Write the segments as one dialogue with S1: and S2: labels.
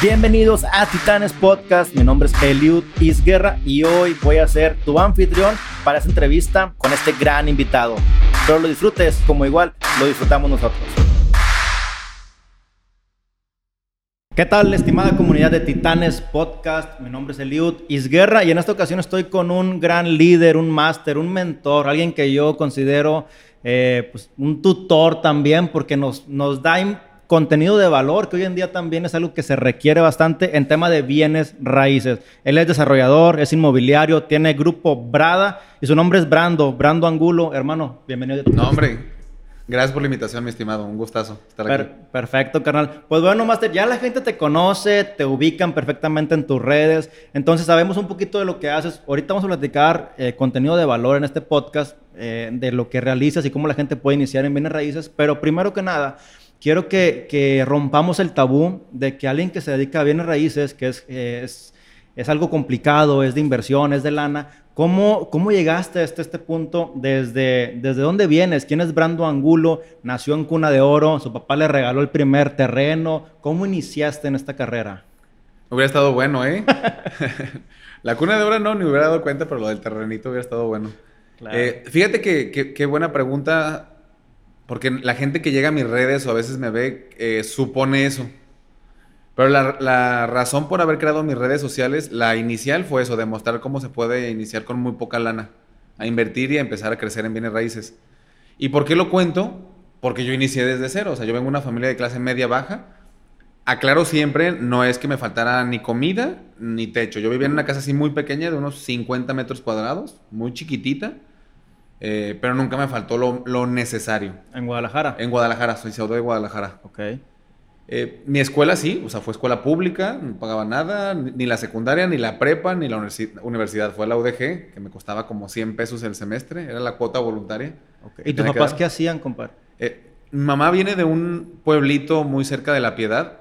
S1: Bienvenidos a Titanes Podcast. Mi nombre es Eliud Isguerra y hoy voy a ser tu anfitrión para esta entrevista con este gran invitado. Espero lo disfrutes como igual lo disfrutamos nosotros. ¿Qué tal, estimada comunidad de Titanes Podcast? Mi nombre es Eliud Isguerra y en esta ocasión estoy con un gran líder, un máster, un mentor, alguien que yo considero eh, pues, un tutor también porque nos, nos da contenido de valor, que hoy en día también es algo que se requiere bastante en tema de bienes raíces. Él es desarrollador, es inmobiliario, tiene grupo Brada y su nombre es Brando, Brando Angulo. Hermano, bienvenido.
S2: No, hombre, gracias por la invitación, mi estimado. Un gustazo estar aquí.
S1: Perfecto, carnal. Pues bueno, Master, ya la gente te conoce, te ubican perfectamente en tus redes, entonces sabemos un poquito de lo que haces. Ahorita vamos a platicar eh, contenido de valor en este podcast, eh, de lo que realizas y cómo la gente puede iniciar en bienes raíces, pero primero que nada quiero que, rompamos el tabú de que alguien que se dedica a bienes raíces, que es, es, es algo complicado, es de inversión, es de lana, ¿cómo, cómo llegaste hasta este punto? ¿Desde, ¿Desde dónde vienes? ¿Quién es Brando Angulo? Nació en cuna de oro, su papá le regaló el primer terreno. ¿Cómo iniciaste en esta carrera?
S2: Hubiera estado bueno, ¿eh? La cuna de oro no, ni hubiera dado cuenta, pero lo del terrenito hubiera estado bueno. Eh, fíjate que qué buena pregunta porque la gente que llega a mis redes o a veces me ve eh, supone eso. Pero la, razón por haber creado mis redes sociales, la inicial fue eso, demostrar cómo se puede iniciar con muy poca lana, a invertir y a empezar a crecer en bienes raíces. ¿Y por qué lo cuento? Porque yo inicié desde cero, o sea, yo vengo de una familia de clase media baja. Aclaro siempre, no es que me faltara ni comida ni techo. Yo vivía en una casa así muy pequeña, de unos 50 metros cuadrados, muy chiquitita eh, pero nunca me faltó lo, necesario.
S1: ¿En Guadalajara?
S2: En Guadalajara, soy pseudo de Guadalajara.
S1: Ok.
S2: Eh, mi escuela sí, o sea, fue escuela pública, no pagaba nada, ni la secundaria, ni la prepa, ni la universidad. Fue la UDG, que me costaba como 100 pesos el semestre, era la cuota voluntaria.
S1: Okay. ¿Y tus papás qué hacían, compadre?
S2: Eh, mi mamá viene de un pueblito muy cerca de La Piedad,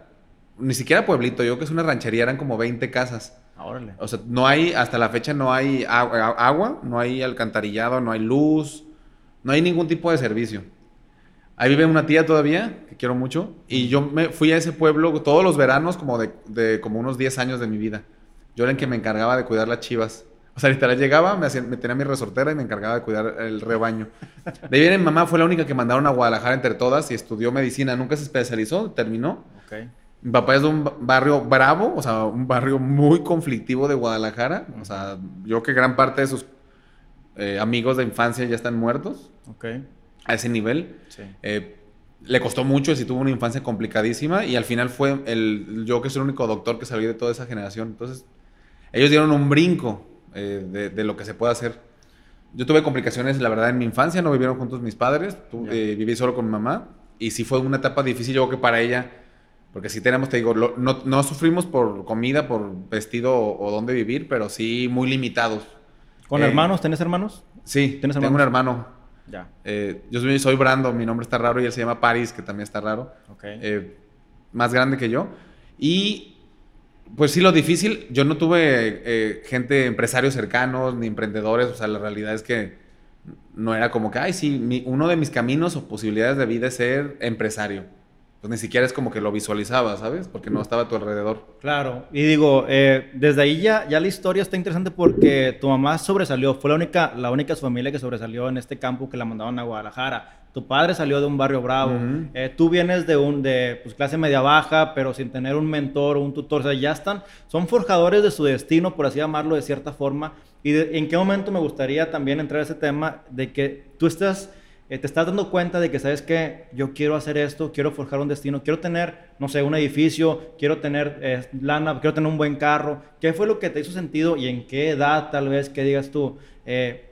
S2: ni siquiera pueblito, yo que es una ranchería, eran como 20 casas. O sea, no hay, hasta la fecha no hay agua, no hay alcantarillado, no hay luz, no hay ningún tipo de servicio. Ahí vive una tía todavía, que quiero mucho, y yo me fui a ese pueblo todos los veranos como de, como unos 10 años de mi vida. Yo era el que me encargaba de cuidar las chivas. O sea, literal llegaba, me, hacía, me tenía mi resortera y me encargaba de cuidar el rebaño. De ahí viene mi mamá, fue la única que mandaron a Guadalajara entre todas y estudió medicina. Nunca se especializó, terminó. Okay. Mi papá es de un barrio bravo, o sea, un barrio muy conflictivo de Guadalajara. O sea, yo que gran parte de sus eh, amigos de infancia ya están muertos.
S1: Ok.
S2: A ese nivel. Sí. Eh, le costó mucho, si tuvo una infancia complicadísima y al final fue el, yo que soy el único doctor que salí de toda esa generación. Entonces, ellos dieron un brinco eh, de, lo que se puede hacer. Yo tuve complicaciones, la verdad, en mi infancia, no vivieron juntos mis padres, viví solo con mi mamá y sí fue una etapa difícil, yo creo que para ella porque sí tenemos, te digo, no, no, sufrimos por comida, por vestido o, dónde vivir, pero sí muy limitados.
S1: ¿Con eh, hermanos? ¿Tienes hermanos?
S2: Sí, ¿Tienes tengo un hermano. Ya. Eh, yo soy, soy, Brando, mi nombre está raro y él se llama Paris, que también está raro.
S1: Ok.
S2: Eh, más grande que yo. Y pues sí, lo difícil, yo no tuve gente, empresarios cercanos, ni emprendedores, o sea, la realidad es que no era como que, ay, sí, uno de mis caminos o posibilidades de vida es ser empresario pues ni siquiera es como que lo visualizaba, ¿sabes? Porque no estaba a tu alrededor.
S1: Claro, y digo, eh, desde ahí ya, ya la historia está interesante porque tu mamá sobresalió, fue la única, la única familia que sobresalió en este campo que la mandaban a Guadalajara. Tu padre salió de un barrio bravo, eh, tú vienes de un de pues, clase media baja, pero sin tener un mentor o un tutor, o sea, ya están, son forjadores de su destino, por así llamarlo de cierta forma. ¿Y en qué momento me gustaría también entrar a ese tema de que tú estás eh, te estás dando cuenta de que, ¿sabes que Yo quiero hacer esto, quiero forjar un destino, quiero tener, no sé, un edificio, quiero tener eh, lana, quiero tener un buen carro. ¿Qué fue lo que te hizo sentido y en qué edad tal vez que digas tú, eh,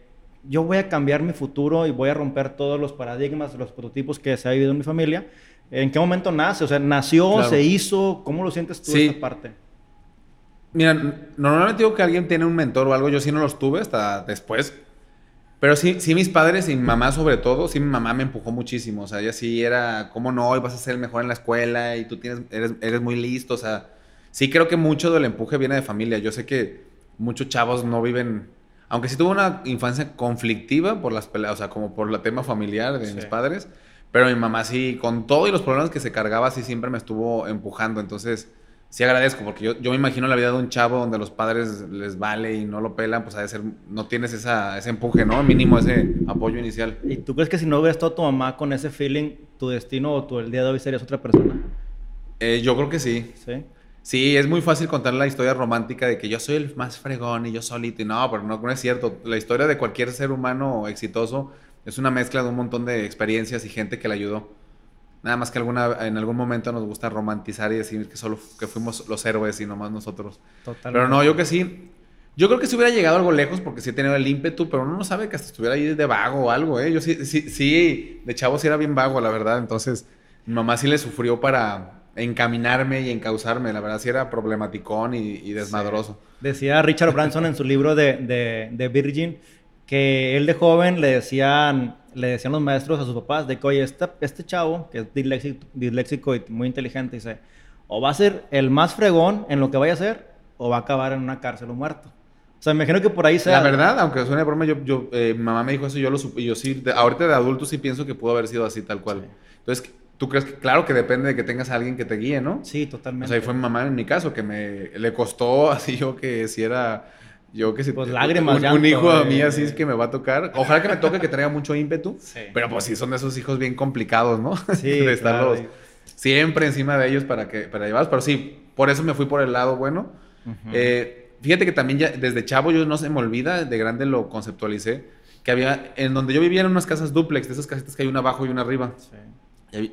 S1: yo voy a cambiar mi futuro y voy a romper todos los paradigmas, los prototipos que se ha vivido en mi familia? ¿En qué momento nace? O sea, ¿nació, se hizo? ¿Cómo lo sientes tú esta parte?
S2: Mira, normalmente digo que alguien tiene un mentor o algo, yo sí no los tuve hasta después pero sí, sí, mis padres y mi mamá sobre todo, sí mi mamá me empujó muchísimo. O sea, ella sí era, ¿cómo no? Y vas a ser el mejor en la escuela y tú tienes, eres, eres muy listo. O sea, sí creo que mucho del empuje viene de familia. Yo sé que muchos chavos no viven, aunque sí tuve una infancia conflictiva por las peleas, o sea, como por el tema familiar de mis padres. Pero mi mamá sí, con todo y los problemas que se cargaba, sí siempre me estuvo empujando. Entonces, sí agradezco, porque yo, yo me imagino la vida de un chavo donde los padres les vale y no lo pelan, pues a de ser, no tienes esa, ese empuje, ¿no? Mínimo ese apoyo inicial.
S1: ¿Y tú crees que si no hubiera estado tu mamá con ese feeling, tu destino o tu el día de hoy serías otra persona?
S2: Eh, yo creo que sí.
S1: Sí.
S2: Sí, es muy fácil contar la historia romántica de que yo soy el más fregón y yo solito. Y no, pero no, no es cierto. La historia de cualquier ser humano exitoso es una mezcla de un montón de experiencias y gente que le ayudó. Nada más que alguna, en algún momento nos gusta romantizar y decir que solo que fuimos los héroes y nomás nosotros. Totalmente. Pero no, yo que sí. Yo creo que si hubiera llegado algo lejos porque sí he tenido el ímpetu, pero uno no sabe que hasta estuviera ahí de vago o algo, ¿eh? Yo sí, sí, sí, de chavo sí era bien vago, la verdad. Entonces, mi mamá sí le sufrió para encaminarme y encauzarme. La verdad sí era problematicón y, desmadroso.
S1: Decía Richard Branson en su libro de, de, de Virgin que él de joven le decían le decían los maestros a sus papás de que, oye, este, este chavo, que es disléxico, y muy inteligente, dice, o va a ser el más fregón en lo que vaya a hacer, o va a acabar en una cárcel o muerto. O sea, me imagino que por ahí sea...
S2: La verdad, aunque suene broma, yo, yo eh, mi mamá me dijo eso, yo lo supe, yo sí, ahorita de adulto sí pienso que pudo haber sido así, tal cual. Entonces, ¿tú crees que, claro que depende de que tengas a alguien que te guíe, ¿no?
S1: Sí, totalmente.
S2: O sea, ahí fue mi mamá en mi caso, que me, le costó así yo que si era yo que si
S1: pues lágrimas,
S2: un, un hijo a mí así es que me va a tocar. Ojalá que me toque que traiga mucho ímpetu. Pero pues sí son de esos hijos bien complicados, ¿no?
S1: Sí, de estarlos
S2: siempre encima de ellos para que para llevarlos. Pero sí, por eso me fui por el lado bueno. Eh, fíjate que también ya desde chavo yo no se me olvida, de grande lo conceptualicé, que había en donde yo vivía en unas casas duplex, de esas casitas que hay una abajo y una arriba. Sí.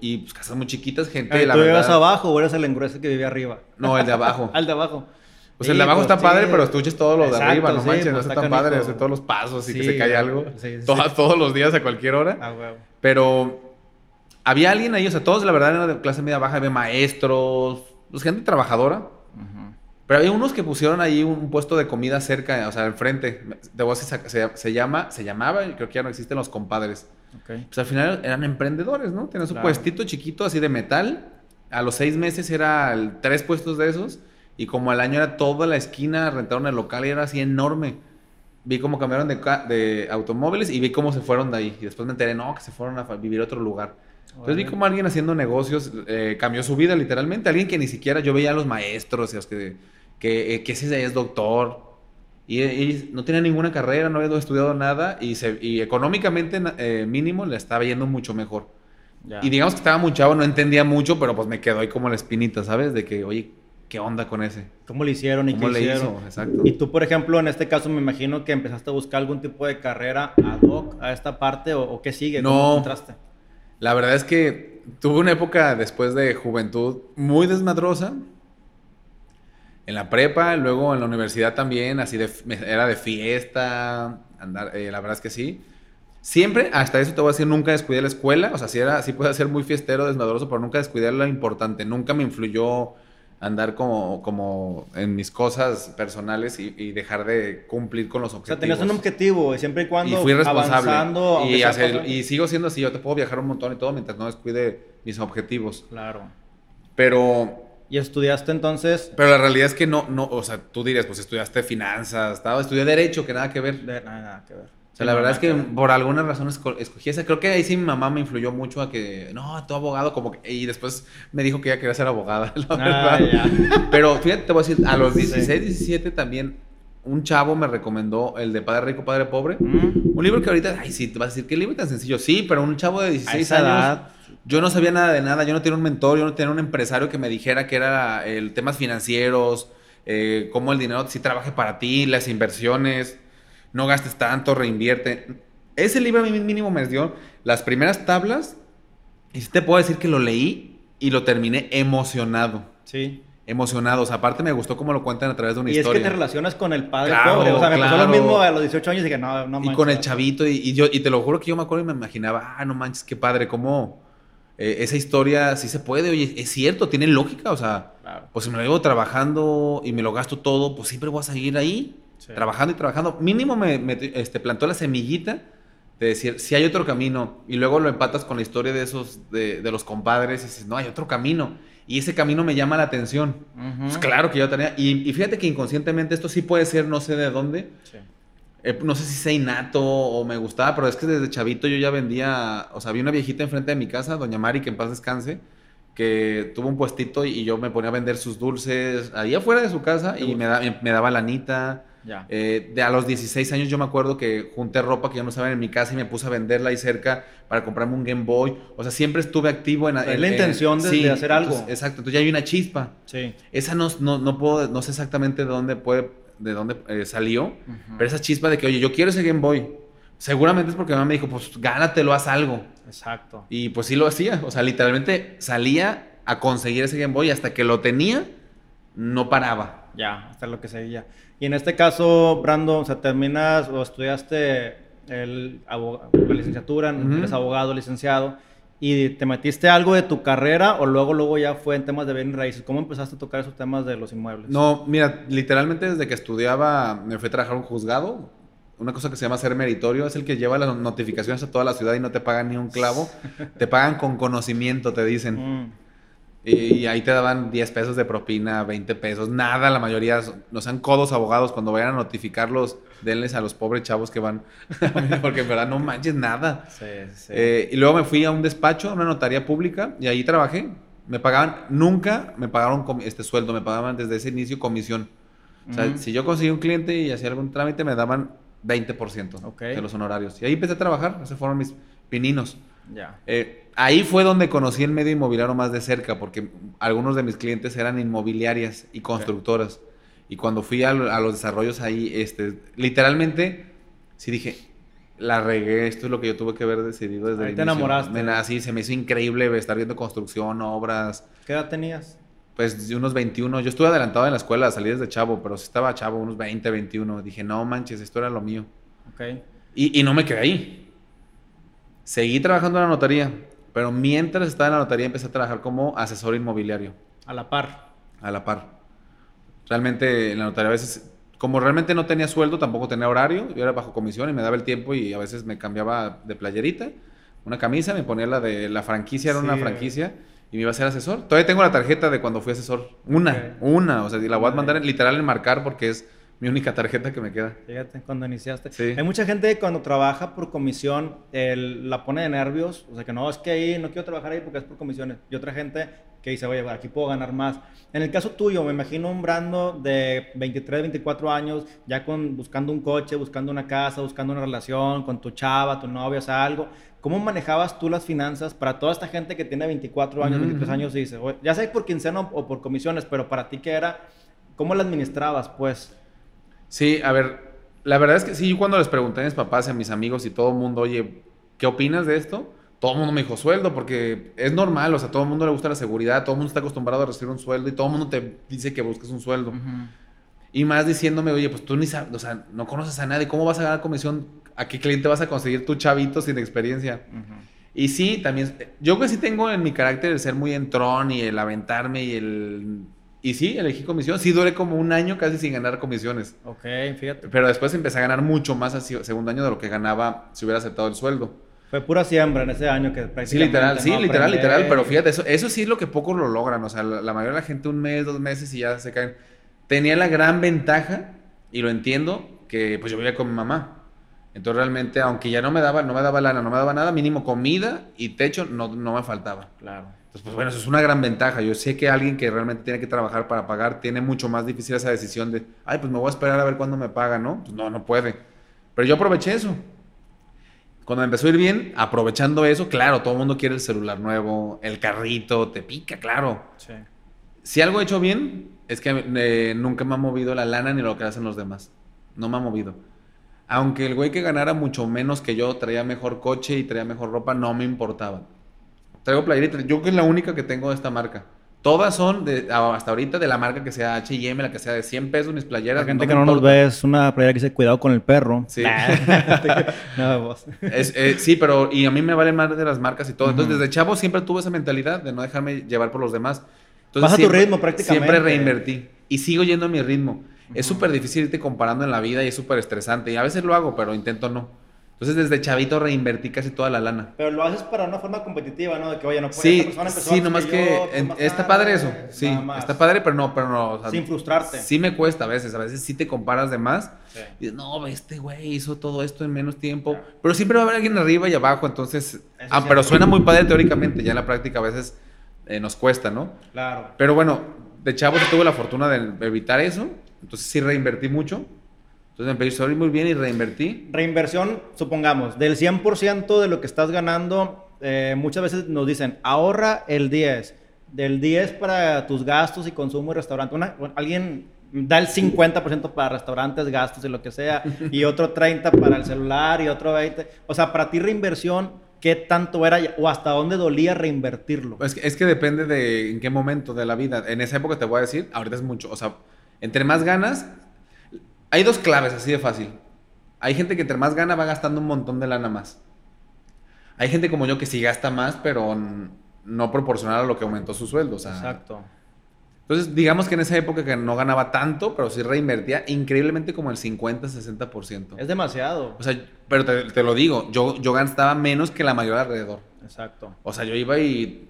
S2: Y, pues casas muy chiquitas, gente.
S1: ¿Tú vivías abajo o eres el engruese que vivía arriba?
S2: No, el de abajo.
S1: Al de abajo.
S2: Pues el de abajo está padre, pero estuches todo lo de arriba, no manches, no pues está tan padre, hace todos los pasos y que se cae algo. todos los días a cualquier hora. Ah, pero había alguien ahí, o sea, todos la verdad eran de clase media baja, había maestros, pues, gente trabajadora. Pero había unos que pusieron ahí un puesto de comida cerca, o sea, enfrente. De vos se, se, llama, se llamaba, y creo que ya no existen los compadres. Pues al final eran emprendedores, ¿no? Tenían su puestito chiquito así de metal. A los seis meses era tres puestos de esos. Y como al año era toda la esquina, rentaron el local y era así enorme. Vi cómo cambiaron de, de automóviles y vi cómo se fueron de ahí. Y después me enteré, no, que se fueron a vivir a otro lugar. Entonces vi cómo alguien haciendo negocios eh, cambió su vida literalmente. Alguien que ni siquiera yo veía a los maestros, los que, que, eh, que ese es doctor. Y, no tenía ninguna carrera, no había estudiado nada y, se, y económicamente eh, mínimo le estaba yendo mucho mejor. Y digamos que estaba muy chavo, no entendía mucho, pero pues me quedó ahí como la espinita, ¿sabes? De que, oye, ¿qué onda con ese?
S1: ¿Cómo le hicieron y qué le hicieron? Hizo? Exacto. Y tú, por ejemplo, en este caso me imagino que empezaste a buscar algún tipo de carrera ad hoc a esta parte o, qué sigue,
S2: no, ¿cómo encontraste? La verdad es que tuve una época después de juventud muy desmadrosa. En la prepa, luego en la universidad también, así de, era de fiesta, andar, eh, la verdad es que sí. Siempre, hasta eso te voy a decir, nunca descuidé la escuela. O sea, sí, era, sí puede ser muy fiestero, desmadroso, pero nunca descuidé lo importante. Nunca me influyó andar como, como en mis cosas personales y, dejar de cumplir con los objetivos.
S1: O sea, tenías un objetivo y siempre y cuando
S2: y fui responsable. avanzando... Y, y sigo siendo así, yo te puedo viajar un montón y todo mientras no descuide mis objetivos.
S1: Claro.
S2: Pero...
S1: ¿Y estudiaste entonces?
S2: Pero la realidad es que no, no, o sea, tú dirías, pues estudiaste finanzas, estaba, estudié Derecho, que nada que ver.
S1: nada, nada que ver.
S2: O sea, la verdad es que por alguna razón escogí esa. Creo que ahí sí mi mamá me influyó mucho a que, no, tu abogado, como que. Y después me dijo que ella quería ser abogada, la ah, Pero fíjate, te voy a decir, a los 16, 17 también, un chavo me recomendó el de Padre Rico, Padre Pobre. Mm. Un libro que ahorita, ay, sí, te vas a decir, ¿qué libro tan sencillo? Sí, pero un chavo de 16 años. Yo no sabía nada de nada, yo no tenía un mentor, yo no tenía un empresario que me dijera que era el temas financieros, eh, cómo el dinero sí trabaje para ti, las inversiones no gastes tanto, reinvierte. Ese libro a mí mínimo me dio las primeras tablas y sí te puedo decir que lo leí y lo terminé emocionado.
S1: Sí.
S2: Emocionado. O sea, aparte me gustó cómo lo cuentan a través de una historia.
S1: Y es que te relacionas con el padre pobre. O sea, me pasó lo mismo a los 18 años y dije, no, no
S2: manches. Y con el chavito. Y, yo, y te lo juro que yo me acuerdo y me imaginaba, ah, no manches, qué padre, cómo eh, esa historia sí se puede. Oye, es cierto, tiene lógica. O sea, pues si me lo llevo trabajando y me lo gasto todo, pues siempre voy a seguir ahí. Trabajando y trabajando. Mínimo me, este, plantó la semillita de decir, si hay otro camino. Y luego lo empatas con la historia de esos, de, los compadres y dices, no, hay otro camino. Y ese camino me llama la atención. Pues claro que yo tenía. Y, fíjate que inconscientemente esto sí puede ser, no sé de dónde. Eh, no sé si sea innato o me gustaba, pero es que desde chavito yo ya vendía. O sea, había una viejita enfrente de mi casa, doña Mari, que en paz descanse que tuvo un puestito y yo me ponía a vender sus dulces ahí afuera de su casa y me, me, daba lanita. Ya. Eh, de a los 16 años yo me acuerdo que junté ropa que ya no estaba en mi casa y me puse a venderla ahí cerca para comprarme un Game Boy. O sea, siempre estuve activo en...
S1: la intención de, hacer algo.
S2: exacto, entonces ya hay una chispa. Sí. Esa no, no, no, puedo, no sé exactamente de dónde puede, de dónde eh, salió, pero esa chispa de que, oye, yo quiero ese Game Boy. Seguramente es porque mi mamá me dijo, pues gánatelo, haz algo.
S1: Exacto.
S2: Y pues sí lo hacía. O sea, literalmente salía a conseguir ese Game Boy hasta que lo tenía, no paraba.
S1: Ya, hasta lo que seguía. Y en este caso, Brando, o sea, terminas o estudiaste el la licenciatura, eres abogado, licenciado, y te metiste algo de tu carrera o luego, luego ya fue en temas de bienes raíces. ¿Cómo empezaste a tocar esos temas de los inmuebles?
S2: No, mira, literalmente desde que estudiaba me fui a trabajar un juzgado. Una cosa que se llama ser meritorio es el que lleva las notificaciones a toda la ciudad y no te pagan ni un clavo. te pagan con conocimiento, te dicen. Mm. Y, ahí te daban 10 pesos de propina, 20 pesos, nada, la mayoría no sean codos abogados cuando vayan a notificarlos, denles a los pobres chavos que van, porque en verdad no manches nada. Sí, sí. Eh, y luego me fui a un despacho, a una notaría pública, y ahí trabajé. Me pagaban, nunca me pagaron este sueldo, me pagaban desde ese inicio comisión. O sea, si yo conseguí un cliente y hacía algún trámite, me daban 20% de los honorarios. Y ahí empecé a trabajar, esos fueron mis pininos. Ya. Eh, ahí fue donde conocí el medio inmobiliario más de cerca, porque algunos de mis clientes eran inmobiliarias y constructoras. Y cuando fui a, los desarrollos ahí, este, literalmente, sí dije, la regué, esto es lo que yo tuve que haber decidido desde
S1: ahí te enamoraste.
S2: Me, se me hizo increíble estar viendo construcción, obras.
S1: ¿Qué edad tenías?
S2: Pues de unos 21. Yo estuve adelantado en la escuela, salí desde chavo, pero si estaba chavo, unos 20, 21. Dije, no manches, esto era lo mío. Ok. Y, y no me quedé ahí. Seguí trabajando en la notaría, pero mientras estaba en la notaría empecé a trabajar como asesor inmobiliario.
S1: A la par.
S2: A la par. Realmente en la notaría a veces, como realmente no tenía sueldo, tampoco tenía horario, yo era bajo comisión y me daba el tiempo y a veces me cambiaba de playerita, una camisa, me ponía la de la franquicia, era una franquicia y me iba a ser asesor. Todavía tengo la tarjeta de cuando fui asesor. Una, una, o sea, la voy a mandar literal en marcar porque es mi única tarjeta que me queda.
S1: Fíjate, cuando iniciaste. Sí. Hay mucha gente que cuando trabaja por comisión la pone de nervios. O sea, que no, es que ahí no quiero trabajar ahí porque es por comisiones. Y otra gente que dice, oye, aquí puedo ganar más. En el caso tuyo, me imagino un Brando de 23, 24 años, ya con, buscando un coche, buscando una casa, buscando una relación con tu chava, tu novia, o sea, algo. ¿Cómo manejabas tú las finanzas para toda esta gente que tiene 24 años, 23 años y dice, ya sé por quincena o por comisiones, pero para ti qué era, ¿cómo la administrabas, pues?
S2: Sí, a ver, la verdad es que sí, yo cuando les pregunté a mis papás y a mis amigos y todo el mundo, oye, ¿qué opinas de esto? Todo el mundo me dijo sueldo, porque es normal, o sea, todo el mundo le gusta la seguridad, todo el mundo está acostumbrado a recibir un sueldo y todo el mundo te dice que busques un sueldo. Y más diciéndome, oye, pues tú ni sabes, o sea, no conoces a nadie, ¿cómo vas a ganar comisión? ¿A qué cliente vas a conseguir tu chavito sin experiencia? Y sí, también, yo que sí tengo en mi carácter el ser muy entrón y el aventarme y el y sí, elegí comisión. Sí, duré como un año casi sin ganar comisiones.
S1: Ok, fíjate.
S2: Pero después empecé a ganar mucho más así, segundo año de lo que ganaba si hubiera aceptado el sueldo.
S1: Fue pura siembra en ese año que
S2: prácticamente... Sí, literal, sí, literal, literal. Pero fíjate, eso, eso sí es lo que pocos lo logran. O sea, la, mayoría de la gente un mes, dos meses y ya se caen. Tenía la gran ventaja, y lo entiendo, que pues yo vivía con mi mamá. Entonces realmente, aunque ya no me daba, no me daba lana, no me daba nada, mínimo comida y techo no, no me faltaba.
S1: Claro.
S2: Entonces, pues bueno, eso es una gran ventaja. Yo sé que alguien que realmente tiene que trabajar para pagar tiene mucho más difícil esa decisión de, ay, pues me voy a esperar a ver cuándo me paga, ¿no? Pues no, no puede. Pero yo aproveché eso. Cuando me empezó a ir bien, aprovechando eso, claro, todo el mundo quiere el celular nuevo, el carrito, te pica, claro. Sí. Si algo he hecho bien, es que eh, nunca me ha movido la lana ni lo que hacen los demás. No me ha movido. Aunque el güey que ganara mucho menos que yo traía mejor coche y traía mejor ropa, no me importaba. Traigo playeritas. Yo que es la única que tengo de esta marca. Todas son de, hasta ahorita de la marca que sea H&M, la que sea de 100 pesos mis playeras.
S1: La gente que no nos ve es una playera que dice cuidado con el perro.
S2: Sí. no, eh, sí, pero y a mí me valen más de las marcas y todo. Entonces desde chavo siempre tuve esa mentalidad de no dejarme llevar por los demás.
S1: Entonces, Vas a tu ritmo prácticamente.
S2: Siempre reinvertí y sigo yendo a mi ritmo. Es súper difícil irte comparando en la vida y es súper estresante. Y a veces lo hago, pero intento no. Entonces, desde chavito reinvertí casi toda la lana.
S1: Pero lo haces para una forma competitiva, ¿no? De que, oye, no puedes.
S2: Sí, sí, nomás que, está padre eso. Sí, está padre, pero no, pero no.
S1: Sin frustrarte.
S2: Sí me cuesta a veces. A veces sí te comparas de más. Y dices, no, este güey hizo todo esto en menos tiempo. Pero siempre va a haber alguien arriba y abajo. Entonces, ah, pero suena muy padre teóricamente. Ya en la práctica a veces eh, nos cuesta, ¿no?
S1: Claro.
S2: Pero bueno, de chavo tuve la fortuna de evitar eso, entonces sí reinvertí mucho. Entonces me empecé a muy bien y reinvertí.
S1: Reinversión, supongamos, del 100% de lo que estás ganando, eh, muchas veces nos dicen, ahorra el 10, del 10 para tus gastos y consumo y restaurante. alguien da el 50% para restaurantes, gastos y lo que sea, y otro 30% para el celular y otro 20%. O sea, para ti reinversión, ¿qué tanto era o hasta dónde dolía reinvertirlo?
S2: Es que, es que depende de en qué momento de la vida. En esa época te voy a decir, ahorita es mucho. O sea, entre más ganas, hay dos claves así de fácil. Hay gente que entre más gana va gastando un montón de lana más. Hay gente como yo que sí gasta más, pero no proporcional a lo que aumentó su sueldo.
S1: Exacto.
S2: Entonces, digamos que en esa época que no ganaba tanto, pero sí reinvertía increíblemente como el 50-60%.
S1: Es demasiado.
S2: O sea, pero te, lo digo, yo, yo gastaba menos que la mayoría alrededor.
S1: Exacto.
S2: O sea, yo iba y.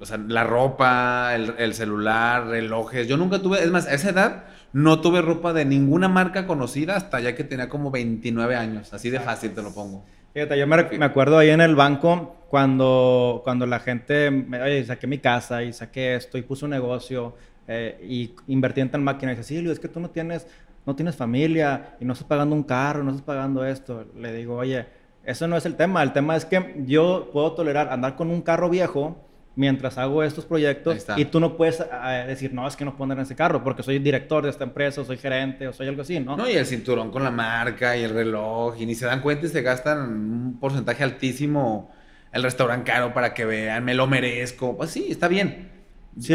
S2: O sea, la ropa, el, el, celular, relojes. Yo nunca tuve. Es más, a esa edad no tuve ropa de ninguna marca conocida hasta ya que tenía como 29 años. Así de fácil te lo pongo.
S1: Fíjate, yo me, me acuerdo ahí en el banco cuando, cuando la gente. Oye, saqué mi casa y saqué esto y puse un negocio eh, y invertí en tal máquina. Y dice, Silvio, es que tú no tienes, no tienes familia y no estás pagando un carro, no estás pagando esto. Le digo, oye, eso no es el tema. El tema es que yo puedo tolerar andar con un carro viejo mientras hago estos proyectos y tú no puedes eh, decir, no, es que no puedo andar en ese carro porque soy director de esta empresa, o soy gerente, o soy algo así, ¿no?
S2: No, y el cinturón con la marca y el reloj, y ni se dan cuenta y se gastan un porcentaje altísimo el restaurante caro para que vean, me lo merezco. Pues sí, está bien.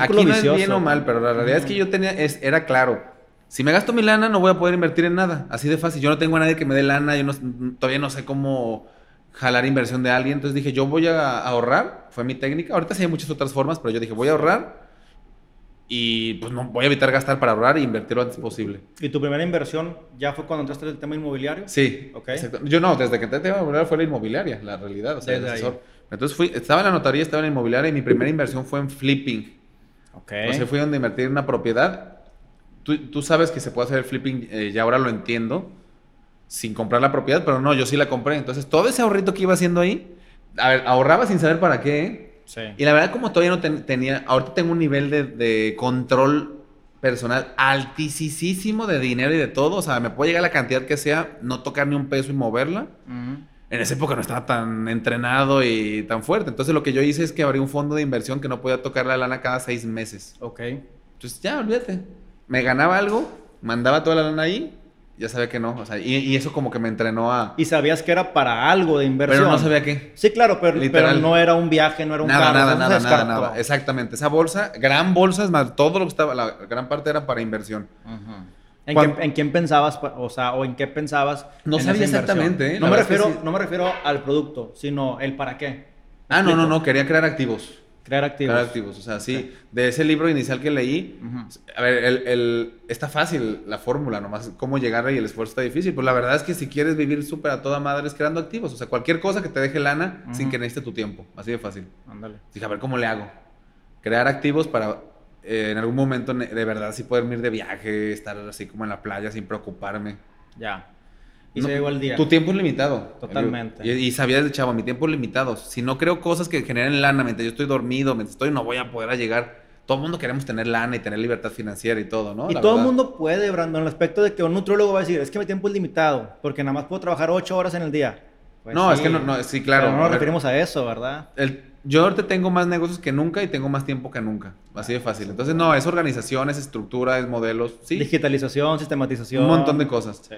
S2: Aquí no es bien o mal, pero la realidad es que yo tenía, es, era claro. Si me gasto mi lana, no voy a poder invertir en nada. Así de fácil. Yo no tengo a nadie que me dé lana. Yo todavía no sé cómo jalar inversión de alguien. Entonces dije, yo voy a ahorrar. Fue mi técnica. Ahorita sí hay muchas otras formas, pero yo dije, voy a ahorrar. Y pues no, voy a evitar gastar para ahorrar e invertir lo antes posible.
S1: ¿Y tu primera inversión ya fue cuando entraste en el tema inmobiliario?
S2: Sí.
S1: Okay.
S2: Yo no, desde que entré en el tema inmobiliario fue la inmobiliaria, la realidad. O sea, el asesor. Entonces fui, estaba en la notaría, estaba en la inmobiliaria y mi primera inversión fue en flipping.
S1: Okay.
S2: O sea, fui donde invertir en una propiedad. Tú, tú sabes que se puede hacer el flipping, eh, ya ahora lo entiendo, sin comprar la propiedad, pero no, yo sí la compré. Entonces, todo ese ahorrito que iba haciendo ahí, a ver, ahorraba sin saber para qué. ¿eh?
S1: Sí.
S2: Y la verdad, como todavía no tenía, ahorita tengo un nivel de, de control personal altísimo de dinero y de todo. O sea, me puede llegar la cantidad que sea, no tocar ni un peso y moverla. En esa época no estaba tan entrenado y tan fuerte. Entonces lo que yo hice es que abrí un fondo de inversión que no podía tocar la lana cada seis meses.
S1: Ok.
S2: Entonces ya, olvídate. Me ganaba algo, mandaba toda la lana ahí ya sabía que no. O sea, y, eso como que me entrenó a.
S1: Y sabías que era para algo de inversión.
S2: Pero no sabía qué.
S1: Sí, claro, pero, pero no era un viaje, no era un
S2: nada, Nada, nada, nada, nada. Exactamente. Esa bolsa, gran bolsa, es más, todo lo que estaba, la gran parte era para inversión.
S1: ¿En, quién pensabas, o sea, o en qué pensabas?
S2: No sabía exactamente.
S1: ¿eh? No, me refiero, no me refiero al producto, sino el para qué.
S2: Ah, no, no, no, quería crear activos.
S1: Crear activos.
S2: Crear activos, o sea, sí. De ese libro inicial que leí, a ver, el, está fácil la fórmula, nomás cómo llegar y el esfuerzo está difícil. Pues la verdad es que si quieres vivir súper a toda madre es creando activos. O sea, cualquier cosa que te deje lana sin que necesite tu tiempo. Así de fácil.
S1: Ándale.
S2: Dije, a ver, ¿cómo le hago? Crear activos para eh, en algún momento de verdad sí poderme ir de viaje, estar así como en la playa sin preocuparme.
S1: Ya. Y se llegó el día.
S2: Tu tiempo es limitado.
S1: Totalmente.
S2: Y, sabía desde chavo, mi tiempo es limitado. Si no creo cosas que generen lana mientras yo estoy dormido, mientras estoy, no voy a poder llegar. Todo el mundo queremos tener lana y tener libertad financiera y todo, ¿no?
S1: Y todo el mundo puede, Brandon, en el aspecto de que un nutrólogo va a decir, es que mi tiempo es limitado, porque nada más puedo trabajar ocho horas en el día.
S2: Pues no, es que no, no, sí, claro.
S1: no nos referimos a eso, ¿verdad?
S2: El, yo ahorita tengo más negocios que nunca y tengo más tiempo que nunca. Así de fácil. Entonces, no, es organización, es estructura, es modelos. Sí.
S1: Digitalización, sistematización.
S2: Un montón de cosas. Sí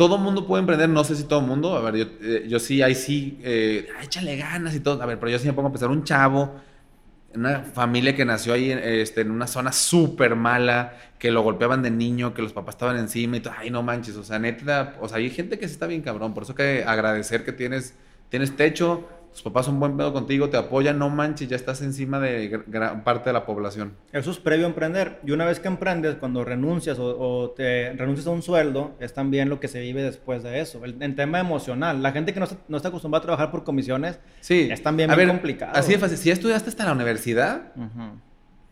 S2: todo mundo puede emprender, no sé si todo mundo, a ver, yo, eh, sí, ahí sí, eh, échale ganas y todo, a ver, pero yo sí me pongo a pensar, un chavo, una familia que nació ahí este, en una zona súper mala, que lo golpeaban de niño, que los papás estaban encima y todo, ay, no manches, o sea, neta, o sea, hay gente que se está bien cabrón, por eso que agradecer que tienes, tienes techo, tus papás son buen pedo contigo, te apoyan, no manches, ya estás encima de gran parte de la población.
S1: Eso es previo a emprender. Y una vez que emprendes, cuando renuncias o, te renuncias a un sueldo, es también lo que se vive después de eso. El, tema emocional, la gente que no está, no está, acostumbrada a trabajar por comisiones,
S2: sí.
S1: es también muy complicado.
S2: Así de fácil. Si estudiaste hasta la universidad,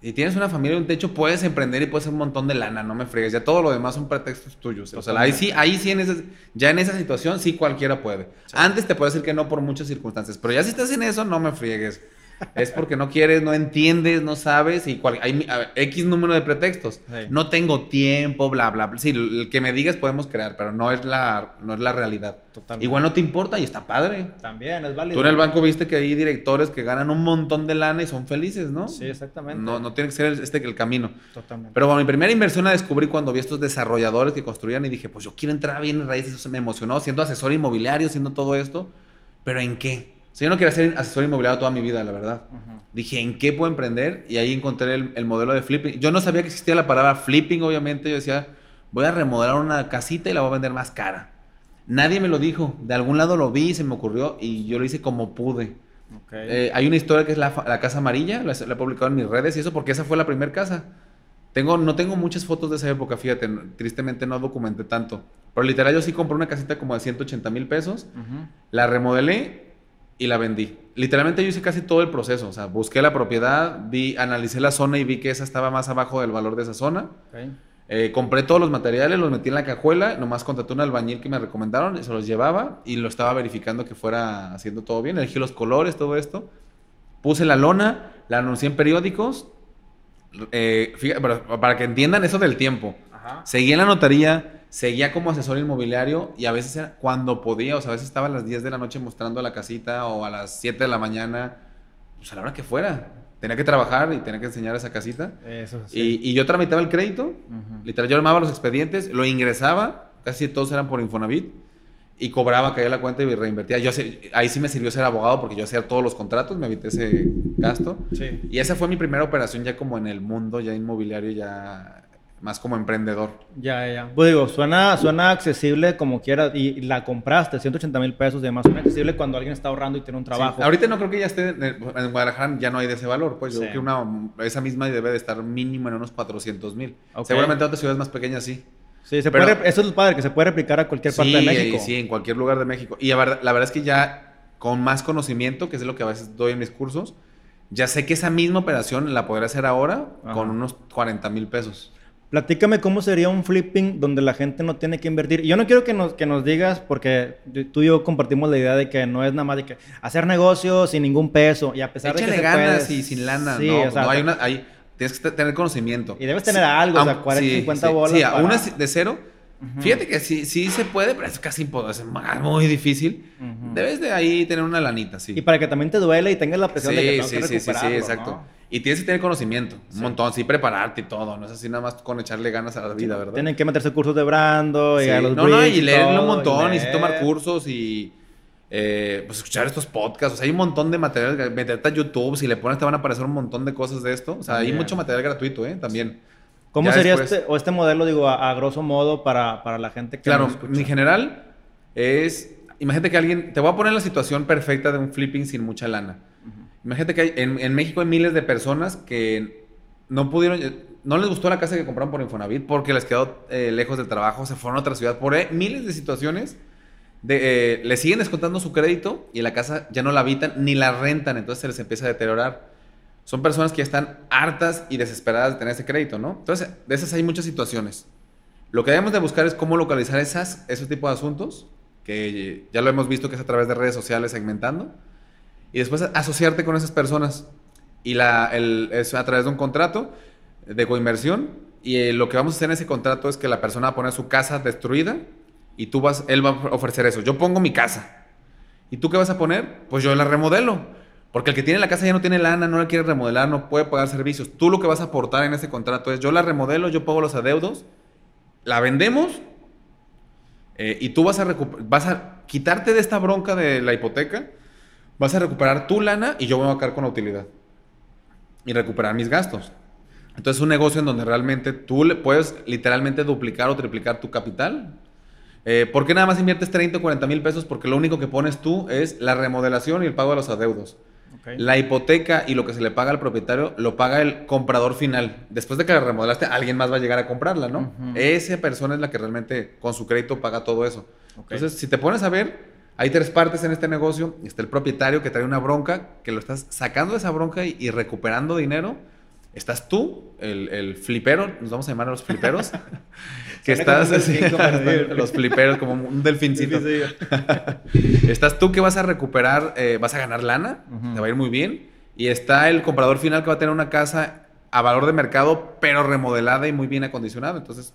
S2: y tienes una familia y un techo, puedes emprender y puedes hacer un montón de lana, no me fregues. Ya todo lo demás son pretextos tuyos. O sea, ahí sí, ahí sí en esa, ya en esa situación sí cualquiera puede. Antes te puedo decir que no por muchas circunstancias, pero ya si estás en eso, no me friegues. Es porque no quieres, no entiendes, no sabes y hay X número de pretextos. No tengo tiempo, bla, bla, bla. Sí, el que me digas podemos crear, pero no es la, no es la realidad. Igual no te importa y está padre.
S1: También, es válido.
S2: Tú en el banco viste que hay directores que ganan un montón de lana y son felices, ¿no?
S1: Sí, exactamente.
S2: No, no tiene que ser este el camino. Totalmente. Pero bueno, mi primera inversión la descubrí cuando vi estos desarrolladores que construían y dije, pues yo quiero entrar bien en raíces. Eso me emocionó, siendo asesor inmobiliario, siendo todo esto. Pero ¿en qué? O yo no quiero ser asesor inmobiliario toda mi vida, la verdad. Dije, ¿en qué puedo emprender? Y ahí encontré el, modelo de flipping. Yo no sabía que existía la palabra flipping, obviamente. Yo decía, voy a remodelar una casita y la voy a vender más cara. Nadie me lo dijo. De algún lado lo vi, se me ocurrió y yo lo hice como pude. Eh, hay una historia que es la, Casa Amarilla, la, he publicado en mis redes y eso porque esa fue la primera casa. Tengo, no tengo muchas fotos de esa época, fíjate, tristemente no documenté tanto. Pero literal yo sí compré una casita como de 180 mil pesos, la remodelé y la vendí. Literalmente yo hice casi todo el proceso, o sea, busqué la propiedad, vi, analicé la zona y vi que esa estaba más abajo del valor de esa zona. Eh, compré todos los materiales, los metí en la cajuela, nomás contraté un albañil que me recomendaron, se los llevaba y lo estaba verificando que fuera haciendo todo bien, elegí los colores, todo esto. Puse la lona, la anuncié en periódicos, eh, para que entiendan eso del tiempo. Seguí en la notaría, seguía como asesor inmobiliario y a veces era cuando podía, o sea, a veces estaba a las 10 de la noche mostrando la casita o a las 7 de la mañana, pues a la hora que fuera. Tenía que trabajar y tenía que enseñar esa casita. Eso, sí. y, yo tramitaba el crédito, literal, yo armaba los expedientes, lo ingresaba, casi todos eran por Infonavit, y cobraba, caía la cuenta y reinvertía. Yo ahí sí me sirvió ser abogado porque yo hacía todos los contratos, me evité ese gasto. Sí. Y esa fue mi primera operación ya como en el mundo, ya inmobiliario, ya más como emprendedor.
S1: Ya, ya. Pues digo, suena, suena accesible como quieras y la compraste, 180 mil pesos y demás. Suena accesible cuando alguien está ahorrando y tiene un trabajo.
S2: Ahorita no creo que ya esté, en Guadalajara ya no hay de ese valor, pues yo creo que una, esa misma debe de estar mínimo en unos 400 mil. Seguramente en otras ciudades más pequeñas sí.
S1: Sí, se puede, eso es padre, que se puede replicar a cualquier parte de México.
S2: Sí, en cualquier lugar de México. Y la verdad, la verdad es que ya con más conocimiento, que es lo que a veces doy en mis cursos, ya sé que esa misma operación la podré hacer ahora con unos 40 mil pesos.
S1: Platícame cómo sería un flipping donde la gente no tiene que invertir. Yo no quiero que nos, que nos digas, porque tú y yo compartimos la idea de que no es nada más de que hacer negocios sin ningún peso. Y a pesar de que.
S2: Se ganas y sin lana. Sí, no, o sea, no hay una. Hay, tienes que tener conocimiento.
S1: Y debes tener algo, o sea, 40, 50 bolas. Sí,
S2: para... una de cero. Fíjate que sí, sí se puede, pero es casi es muy difícil. Debes de ahí tener una lanita, sí.
S1: Y para que también te duele y tengas la presión de que tengo
S2: sí,
S1: que
S2: sí, sí, sí, exacto. Y tienes que tener conocimiento, un montón, sí, prepararte y todo. No es así nada más con echarle ganas a la vida, ¿verdad?
S1: Tienen que meterse cursos de brando y a los
S2: No, no, y leerlo un montón, y, tomar cursos y eh, pues escuchar estos podcasts. O sea, hay un montón de material. Meterte a YouTube, si le pones te van a aparecer un montón de cosas de esto. O sea, hay mucho material gratuito, ¿eh? También.
S1: ¿Cómo sería este, o este modelo, digo, a, grosso modo para, para, la gente que
S2: Claro, en general es... Imagínate que alguien... Te voy a poner la situación perfecta de un flipping sin mucha lana. Imagínate que hay, en, México hay miles de personas que no pudieron, no les gustó la casa que compraron por Infonavit porque les quedó eh, lejos del trabajo, se fueron a otra ciudad por eh, miles de situaciones. De, eh, le siguen descontando su crédito y la casa ya no la habitan ni la rentan, entonces se les empieza a deteriorar. Son personas que están hartas y desesperadas de tener ese crédito, ¿no? Entonces, de esas hay muchas situaciones. Lo que debemos de buscar es cómo localizar esas, esos tipos de asuntos, que ya lo hemos visto que es a través de redes sociales segmentando y después asociarte con esas personas. Y la, el, es a través de un contrato de coinversión. Y eh, lo que vamos a hacer en ese contrato es que la persona va a poner su casa destruida y tú vas, él va a ofrecer eso. Yo pongo mi casa. ¿Y tú qué vas a poner? Pues yo la remodelo. Porque el que tiene la casa ya no tiene lana, no la quiere remodelar, no puede pagar servicios. Tú lo que vas a aportar en ese contrato es yo la remodelo, yo pago los adeudos, la vendemos eh, y tú vas a, vas a quitarte de esta bronca de la hipoteca vas a recuperar tu lana y yo voy a quedar con la utilidad. Y recuperar mis gastos. Entonces es un negocio en donde realmente tú le puedes literalmente duplicar o triplicar tu capital. Eh, ¿Por qué nada más inviertes 30 o 40 mil pesos? Porque lo único que pones tú es la remodelación y el pago de los adeudos. La hipoteca y lo que se le paga al propietario lo paga el comprador final. Después de que la remodelaste, alguien más va a llegar a comprarla, ¿no? Esa persona es la que realmente con su crédito paga todo eso. Entonces, si te pones a ver, hay tres partes en este negocio. Está el propietario que trae una bronca, que lo estás sacando de esa bronca y, recuperando dinero. Estás tú, el, flipero, nos vamos a llamar a los fliperos, que estás así, los fliperos, como un delfincito. estás tú que vas a recuperar, eh, vas a ganar lana, te va a ir muy bien. Y está el comprador final que va a tener una casa a valor de mercado, pero remodelada y muy bien acondicionada. Entonces,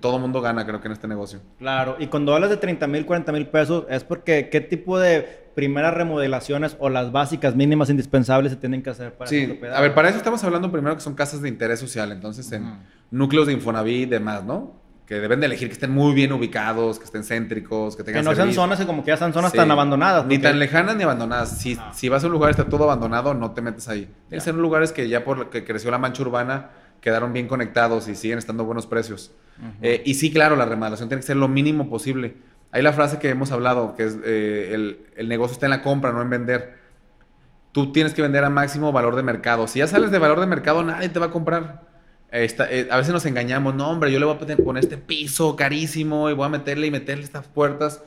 S2: todo el mundo gana, creo que en este negocio.
S1: Claro, y cuando hablas de 30 mil, 40 mil pesos, es porque qué tipo de primeras remodelaciones o las básicas mínimas indispensables se tienen que hacer
S2: para Sí, a ver, para eso estamos hablando primero que son casas de interés social, entonces en núcleos de Infonavit y demás, ¿no? Que deben de elegir que estén muy bien ubicados, que estén céntricos, que tengan
S1: Que no sean zonas que como que ya son zonas tan abandonadas.
S2: Ni tan lejanas ni abandonadas. Si, si vas a un lugar y está todo abandonado, no te metes ahí. Tienen que ser lugares que ya por que creció la mancha urbana quedaron bien conectados y siguen estando buenos precios. Eh, y sí, claro, la remodelación tiene que ser lo mínimo posible. Hay la frase que hemos hablado, que es eh, el, negocio está en la compra, no en vender. Tú tienes que vender a máximo valor de mercado. Si ya sales de valor de mercado, nadie te va a comprar. Eh, a veces nos engañamos, no, hombre, yo le voy a poner este piso carísimo y voy a meterle y meterle estas puertas.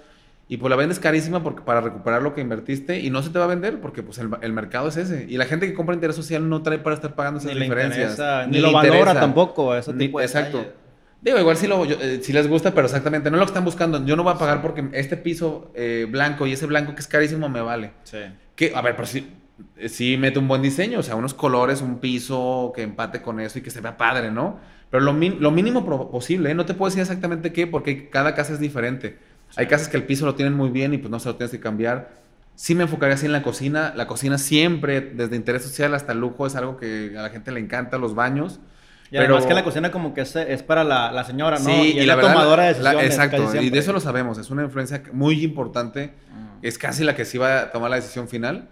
S2: Y pues la vendes carísima porque, para recuperar lo que invertiste y no se te va a vender porque pues el, mercado es ese. Y la gente que compra interés social no trae para estar pagando esas diferencias.
S1: ni, lo valora tampoco eso tipo
S2: Exacto. Digo, igual sí, lo, eh, les gusta, pero exactamente, no es lo que están buscando. Yo no voy a pagar porque este piso eh, blanco y ese blanco que es carísimo me vale. Sí. Que, a ver, pero sí, eh, sí mete un buen diseño, o sea, unos colores, un piso que empate con eso y que se vea padre, ¿no? Pero lo, lo mínimo posible, No te puedo decir exactamente qué, porque cada casa es diferente. Hay casas que el piso lo tienen muy bien y pues no se lo tienes que cambiar. Sí me enfocaría así en la cocina. La cocina siempre, desde interés social hasta lujo, es algo que a la gente le encanta, los baños.
S1: Y pero... además que la cocina como que es, es para la, la, señora, ¿no? Sí, y, la, tomadora de decisiones.
S2: exacto, y de eso lo sabemos. Es una influencia muy importante. Mm. Es casi la que sí va a tomar la decisión final.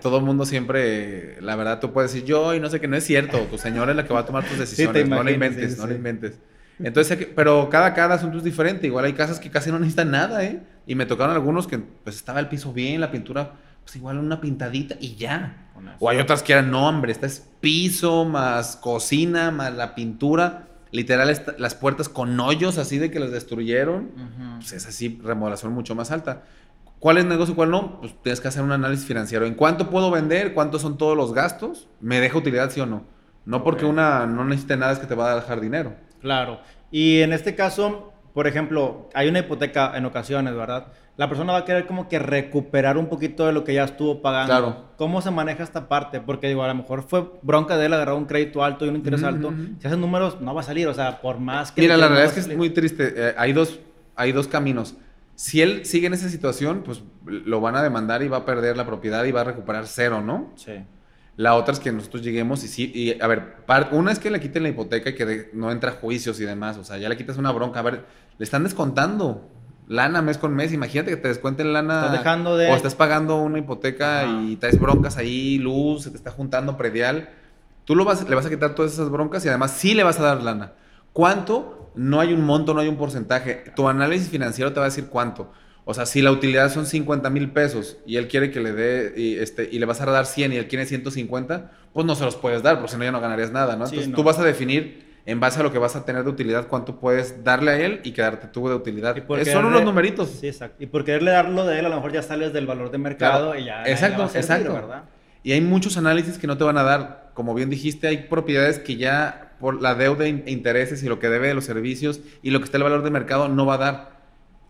S2: todo el mundo siempre, la verdad, tú puedes decir yo y no sé qué, no es cierto. Tu señora es la que va a tomar tus decisiones. no le inventes, no le inventes. Entonces, pero cada, cada asunto es diferente. Igual hay casas que casi no necesitan nada, ¿eh? Y me tocaron algunos que pues estaba el piso bien, la pintura, pues igual una pintadita y ya. O hay otras que eran, no, hombre, esta es piso, más cocina, más la pintura. Literal, las puertas con hoyos así de que las destruyeron. Pues es así, remodelación mucho más alta. ¿Cuál es negocio y cuál no? Pues tienes que hacer un análisis financiero. ¿En cuánto puedo vender? ¿Cuántos son todos los gastos? ¿Me deja utilidad, sí o no? No porque una no necesite nada es que te va a dejar dinero.
S1: Claro. Y en este caso, por ejemplo, hay una hipoteca en ocasiones, ¿verdad? La persona va a querer como que recuperar un poquito de lo que ya estuvo pagando. Claro. ¿Cómo se maneja esta parte? Porque digo, a lo mejor fue bronca de él agarrar un crédito alto y un interés alto. Si hacen números, no va a salir. O sea, por más que...
S2: Mira, la realidad es que es muy triste. Eh, hay, dos, hay dos caminos. Si él sigue en esa situación, pues lo van a demandar y va a perder la propiedad y va a recuperar cero, ¿no? Sí. La otra es que nosotros lleguemos y sí, y a ver, una es que le quiten la hipoteca y que no entra juicios y demás, o sea, ya le quitas una bronca, a ver, le están descontando lana mes con mes, imagínate que te descuenten lana
S1: estás dejando de...
S2: o estás pagando una hipoteca y traes broncas ahí, luz, se te está juntando predial, tú lo vas, le vas a quitar todas esas broncas y además sí le vas a dar lana. ¿Cuánto? No hay un monto, no hay un porcentaje. Tu análisis financiero te va a decir cuánto. O sea, si la utilidad son 50 mil pesos y él quiere que le dé y, este, y le vas a dar 100 y él quiere 150, pues no se los puedes dar, porque si no ya no ganarías nada, ¿no? Entonces tú vas a definir en base a lo que vas a tener de utilidad cuánto puedes darle a él y quedarte tú de utilidad. Y son unos numeritos.
S1: Sí, exacto. Y por quererle darlo de él, a lo mejor ya sales del valor de mercado y ya.
S2: Exacto, exacto. ¿verdad? Y hay muchos análisis que no te van a dar. Como bien dijiste, hay propiedades que ya por la deuda e intereses y lo que debe de los servicios y lo que está el valor de mercado no va a dar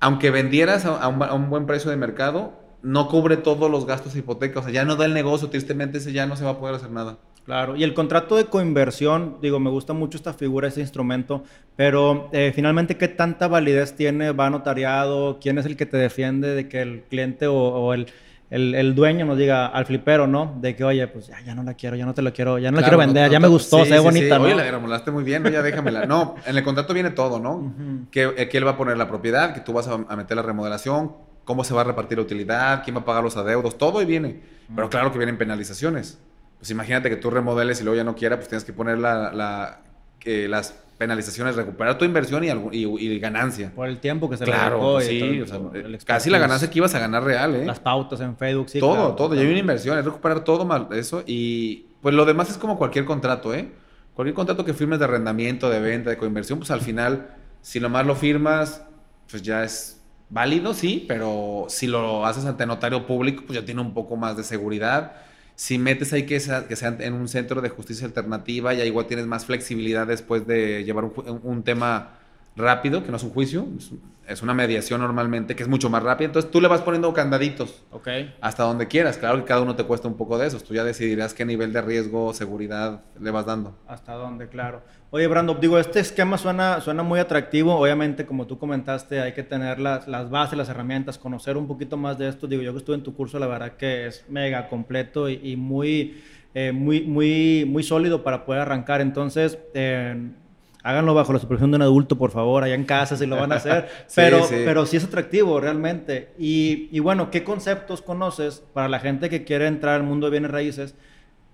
S2: aunque vendieras a, un, buen precio de mercado, no cubre todos los gastos de hipoteca. O sea, ya no da el negocio, tristemente ese ya no se va a poder hacer nada.
S1: Claro, y el contrato de coinversión, digo, me gusta mucho esta figura, este instrumento, pero eh, finalmente, ¿qué tanta validez tiene? ¿Va notariado? ¿Quién es el que te defiende de que el cliente o el el, dueño nos diga al flipero, ¿no? De que, oye, pues ya, ya no la quiero, ya no te la quiero, ya no la quiero vender, ya me gustó, se ve bonita, ¿no?
S2: Oye, la muy bien, ya déjamela. No, en el contrato viene todo, ¿no? que, eh, que, él va a poner la propiedad, que tú vas a, meter la remodelación, cómo se va a repartir la utilidad, quién va a pagar los adeudos, todo y viene. Pero claro que vienen penalizaciones. Pues imagínate que tú remodeles y luego ya no quiera, pues tienes que poner la, la las penalizaciones, recuperar tu inversión y, y, ganancia.
S1: Por el tiempo que se
S2: claro, sí, casi la ganancia que ibas a ganar real, ¿eh?
S1: Las pautas en Facebook, sí.
S2: Todo, todo, ya hay una inversión, es recuperar todo mal eso y pues lo demás es como cualquier contrato, ¿eh? Cualquier contrato que firmes de arrendamiento, de venta, de coinversión, pues al final, si nomás lo firmas, pues ya es válido, sí, pero si lo haces ante notario público, pues ya tiene un poco más de seguridad si metes ahí que, sea, que sean en un centro de justicia alternativa, ya igual tienes más flexibilidad después de llevar un, tema rápido, que no es un juicio, es, una mediación normalmente, que es mucho más rápida. Entonces tú le vas poniendo candaditos.
S1: Ok.
S2: Hasta donde quieras. Claro que cada uno te cuesta un poco de esos. Tú ya decidirás qué nivel de riesgo, seguridad le vas dando.
S1: Hasta dónde, claro. Oye, Brando, digo, este esquema suena, suena muy atractivo. Obviamente, como tú comentaste, hay que tener las, las bases, las herramientas, conocer un poquito más de esto. Digo, yo que estuve en tu curso, la verdad que es mega completo y, muy, eh, muy, muy, muy sólido para poder arrancar. Entonces, eh, háganlo bajo la supervisión de un adulto, por favor, allá en casa si lo van a hacer. pero, sí. pero sí es atractivo realmente. Y, y, bueno, ¿qué conceptos conoces para la gente que quiere entrar al mundo de bienes raíces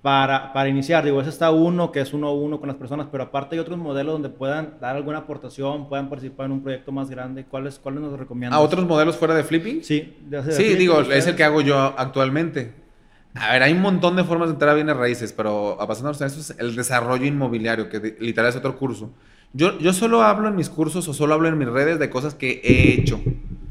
S1: para, para iniciar? Digo, ese está uno que es uno a uno con las personas, pero aparte hay otros modelos donde puedan dar alguna aportación, puedan participar en un proyecto más grande. ¿Cuáles, cuáles nos recomiendas?
S2: ¿A otros modelos fuera de flipping?
S1: Sí.
S2: De sí, digo, es el que hago yo actualmente. A ver, hay un montón de formas de entrar a bienes raíces, pero pasando a eso es el desarrollo inmobiliario, que literal es otro curso. Yo, yo solo hablo en mis cursos o solo hablo en mis redes de cosas que he hecho.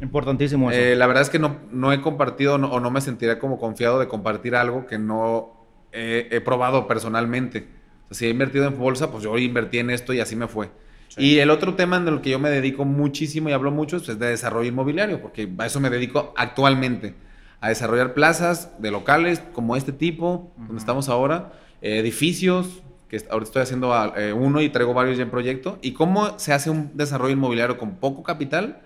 S1: Importantísimo eso.
S2: Eh, la verdad es que no, no he compartido o no me sentiré como confiado de compartir algo que no he, probado personalmente. si he invertido en bolsa, pues yo invertí en esto y así me fue. Y el otro tema en el que yo me dedico muchísimo y hablo mucho es de desarrollo inmobiliario, porque a eso me dedico actualmente a desarrollar plazas de locales como este tipo, donde estamos ahora, eh, edificios, que ahorita estoy haciendo eh, uno y traigo varios ya en proyecto, y cómo se hace un desarrollo inmobiliario con poco capital,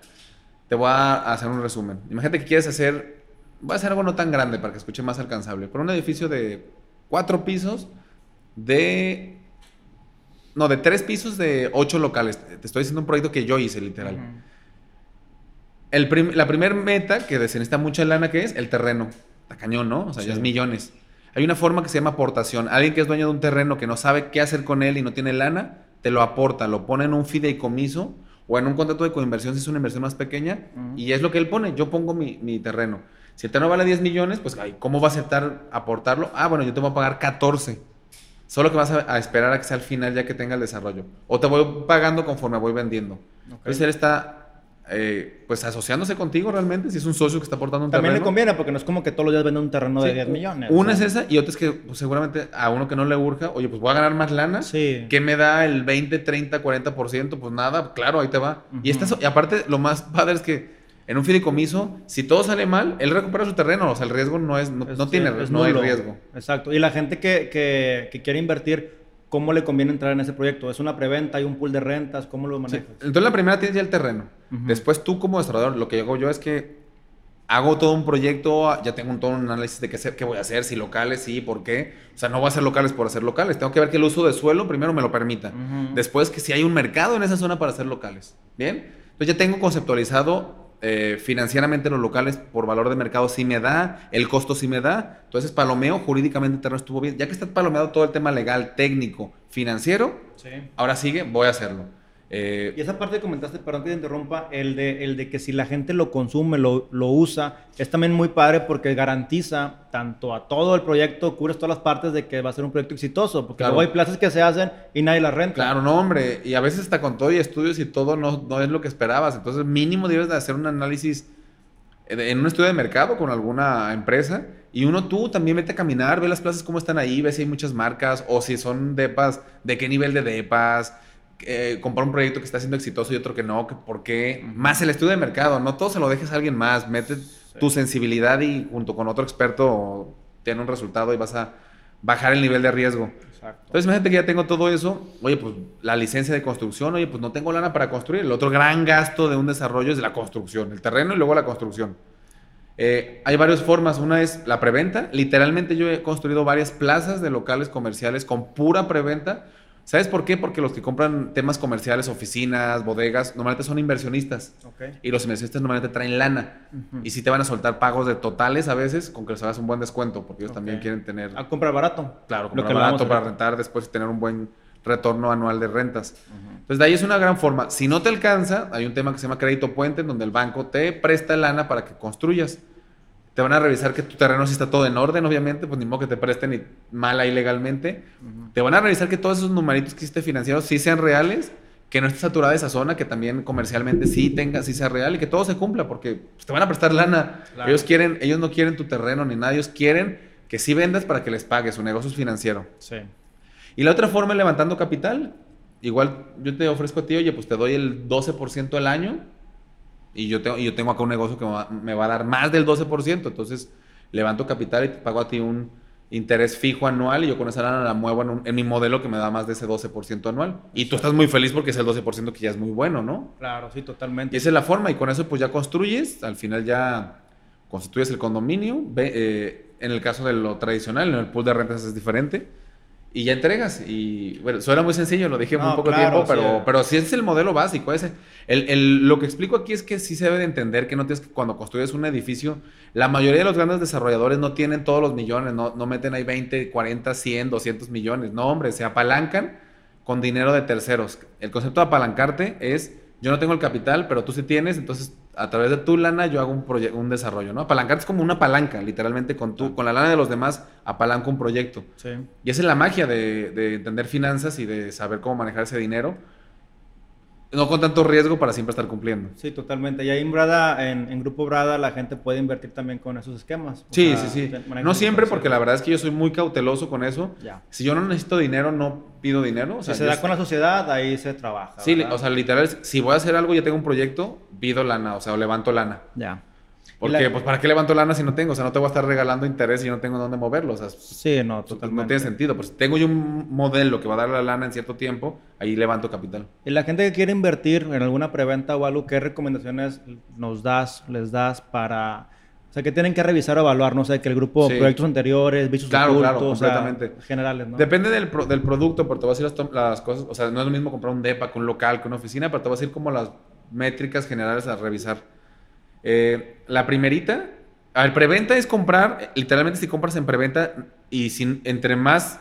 S2: te voy a hacer un resumen. Imagínate que quieres hacer, voy a hacer algo no tan grande para que escuche más alcanzable, pero un edificio de cuatro pisos de... No, de tres pisos de ocho locales. Te estoy diciendo un proyecto que yo hice, literal la primera meta que se necesita mucha lana, que es el terreno. Está cañón, ¿no? O sea, ya es millones. Hay una forma que se llama aportación. Alguien que es dueño de un terreno que no sabe qué hacer con él y no tiene lana, te lo aporta, lo pone en un fideicomiso o en un contrato de coinversión si es una inversión más pequeña y es lo que él pone. Yo pongo mi, terreno. Si el terreno vale 10 millones, pues ¿cómo va a aceptar aportarlo? Ah, bueno, yo te voy a pagar 14. Solo que vas a, esperar a que sea al final ya que tenga el desarrollo. O te voy pagando conforme voy vendiendo. Entonces él está eh, pues asociándose contigo realmente, si es un socio que está aportando un
S1: terreno. También le conviene porque no es como que todos los días vende un terreno de 10 millones.
S2: Una es esa y otra es que pues, seguramente a uno que no le urja, oye, pues voy a ganar más lana.
S1: Sí.
S2: ¿Qué me da el 20, 30, 40%? Pues nada, claro, ahí te va. y, y aparte, lo más padre es que en un fideicomiso, si todo sale mal, él recupera su terreno. O sea, el riesgo no es, no, tiene, no hay riesgo.
S1: Exacto. Y la gente que, que, que quiere invertir ¿Cómo le conviene entrar en ese proyecto? ¿Es una preventa? ¿Hay un pool de rentas? ¿Cómo lo manejas?
S2: Entonces la primera tienes ya el terreno. Después tú como desarrollador, lo que hago yo es que hago todo un proyecto, ya tengo todo un análisis de qué, qué voy a hacer, si locales, sí, por qué. O sea, no voy a hacer locales por hacer locales. Tengo que ver que el uso de suelo primero me lo permita. Después que si hay un mercado en esa zona para hacer locales. ¿Bien? Entonces ya tengo conceptualizado eh, financieramente los locales por valor de mercado sí me da, el costo sí me da. Entonces, palomeo jurídicamente terreno estuvo bien. Ya que está palomeado todo el tema legal, técnico, financiero, ahora sigue, voy a hacerlo.
S1: Eh, y esa parte que comentaste, perdón que te interrumpa, el de, el de que si la gente lo consume, lo, lo, usa, es también muy padre porque garantiza tanto a todo el proyecto, cubres todas las partes de que va a ser un proyecto exitoso, porque luego hay plazas que se hacen y nadie las renta.
S2: Claro, no, hombre, y a veces está con todo y estudios y todo no, no es lo que esperabas, entonces mínimo debes de hacer un análisis en un estudio de mercado con alguna empresa y uno tú también vete a caminar, ve las plazas cómo están ahí, ve si hay muchas marcas o si son depas, de qué nivel de depas eh, comprar un proyecto que está siendo exitoso y otro que no, que por qué. Más el estudio de mercado, no todo se lo dejes a alguien más, mete tu sensibilidad y junto con otro experto tiene un resultado y vas a bajar el nivel de riesgo. Entonces, imagínate que ya tengo todo eso. Oye, pues la licencia de construcción, oye, pues no tengo lana para construir. El otro gran gasto de un desarrollo es la construcción, el terreno y luego la construcción. Eh, hay varias formas. Una es la preventa. Literalmente yo he construido varias plazas de locales comerciales con pura preventa ¿Sabes por qué? Porque los que compran temas comerciales, oficinas, bodegas, normalmente son inversionistas. Y los inversionistas normalmente traen lana. Y si te van a soltar pagos de totales a veces, con que les hagas un buen descuento, porque ellos también quieren tener...
S1: A comprar barato.
S2: Claro, comprar barato para rentar después y tener un buen retorno anual de rentas. Entonces, de ahí es una gran forma. Si no te alcanza, hay un tema que se llama crédito puente, en donde el banco te presta lana para que construyas. Te van a revisar que tu terreno sí está todo en orden, obviamente, pues ni modo que te presten y mal ilegalmente. Te van a revisar que todos esos numeritos que hiciste financieros sí sean reales, que no esté saturada esa zona, que también comercialmente sí tenga, sí sea real y que todo se cumpla, porque pues, te van a prestar lana. Ellos quieren, ellos no quieren tu terreno ni nada, ellos quieren que sí vendas para que les pagues, su negocio es financiero.
S1: Sí.
S2: Y la otra forma es levantando capital. igual yo te ofrezco a ti, oye, pues te doy el 12% al año y yo, tengo, y yo tengo acá un negocio que me va, a dar más del 12%, entonces levanto capital y te pago a ti un interés fijo anual y yo con esa lana la muevo en, mi modelo que me da más de ese 12% anual. Y tú estás muy feliz porque es el 12% que ya es muy bueno, ¿no?
S1: Claro, sí, totalmente.
S2: Y esa es la forma y con eso pues ya construyes, al final ya constituyes el condominio, eh, en el caso de lo tradicional, en el pool de rentas es diferente y ya entregas. Y bueno, suena muy sencillo, lo dije muy poco tiempo, pero, sí. pero sí es el modelo básico. Ese. El, el, lo que explico aquí es que sí se debe de entender que no tienes que, cuando construyes un edificio, la mayoría de los grandes desarrolladores no tienen todos los millones, no, no meten ahí 20, 40, 100, 200 millones. No, hombre, se apalancan con dinero de terceros. El concepto de apalancarte es, yo no tengo el capital, pero tú sí tienes, entonces a través de tu lana yo hago un, un desarrollo, ¿no? Apalancarte es como una palanca, literalmente, con, tu, con la lana de los demás apalanco un proyecto. Sí. Y esa es la magia de, de, entender finanzas y de saber cómo manejar ese dinero. No con tanto riesgo para siempre estar cumpliendo.
S1: Sí, totalmente. Y ahí en Brada, en, Grupo Brada, la gente puede invertir también con esos esquemas.
S2: sí, sí, sí. No siempre, porque la verdad es que yo soy muy cauteloso con eso. Ya. Si yo no necesito dinero, no pido dinero.
S1: O sea, si se da con la sociedad, ahí se trabaja.
S2: Sí, o sea, literal, si voy a hacer algo, ya tengo un proyecto, pido lana, o sea, o levanto lana.
S1: Ya.
S2: Porque, pues, ¿para qué levanto lana si no tengo? O sea, no te voy a estar regalando interés y no tengo dónde moverlo. O sea,
S1: sí, no, totalmente.
S2: No tiene sentido. Pues, tengo yo un modelo que va a dar la lana en cierto tiempo, ahí levanto capital.
S1: Y la gente que quiere invertir en alguna preventa o algo, ¿qué recomendaciones nos das, les das para... O sea, que tienen que revisar o evaluar, no sé, que el grupo, proyectos anteriores, bichos
S2: claro, claro, completamente.
S1: generales, ¿no?
S2: Depende del, del producto, pero te voy a decir las, las, cosas, o sea, no es lo mismo comprar un DEPA que un local, que una oficina, pero te voy a decir como las métricas generales a revisar. Eh, la primerita a ver, preventa es comprar, literalmente si compras en preventa y sin, entre más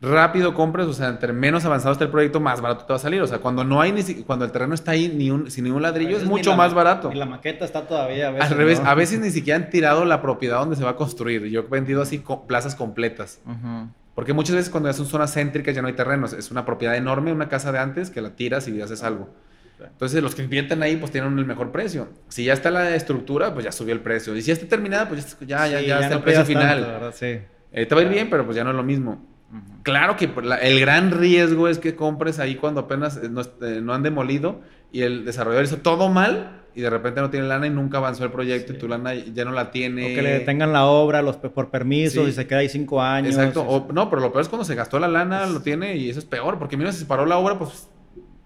S2: rápido compres, o sea, entre menos avanzado está el proyecto, más barato te va a salir. O sea, cuando no hay ni cuando el terreno está ahí ni un, sin ningún ladrillo, es mucho más barato.
S1: Y la maqueta está todavía a veces.
S2: Al revés, a veces ni siquiera han tirado la propiedad donde se va a construir. Yo he vendido así plazas completas. Porque muchas veces cuando ya son zonas céntricas ya no hay terrenos. Es una propiedad enorme, una casa de antes que la tiras y haces algo. Entonces, los que invierten ahí, pues tienen el mejor precio. Si ya está la estructura, pues ya subió el precio. Y si ya está terminada, pues ya, ya, ya, está el precio final. Eh, te va a ir bien, pero pues ya no es lo mismo. Claro que el gran riesgo es que compres ahí cuando apenas eh, eh, no, han demolido y el desarrollador hizo todo mal y de repente no tiene lana y nunca avanzó el proyecto y tu lana ya no la tiene.
S1: O que le detengan la obra los, por permiso y se queda ahí cinco años.
S2: Exacto. no, pero lo peor es cuando se gastó la lana, lo tiene y eso es peor, porque mira, se paró la obra, pues...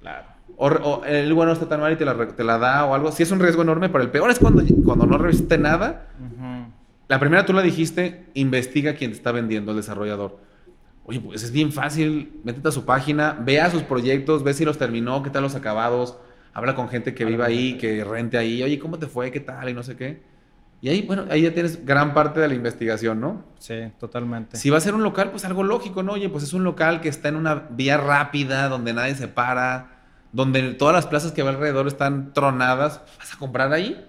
S2: Claro. O, el bueno está tan mal y te la, da o algo. Sí es un riesgo enorme, pero el peor es cuando, cuando no revisaste nada. La primera tú la dijiste, investiga quién te está vendiendo, el desarrollador. Oye, pues es bien fácil, métete a su página, vea sus proyectos, ve si los terminó, qué tal los acabados, habla con gente que viva ahí, que rente ahí, oye, ¿cómo te fue? ¿Qué tal? Y no sé qué. Y ahí, bueno, ahí ya tienes gran parte de la investigación, ¿no?
S1: Sí, totalmente.
S2: Si va a ser un local, pues algo lógico, ¿no? Oye, pues es un local que está en una vía rápida, donde nadie se para, donde todas las plazas que va alrededor están tronadas, ¿vas a comprar ahí?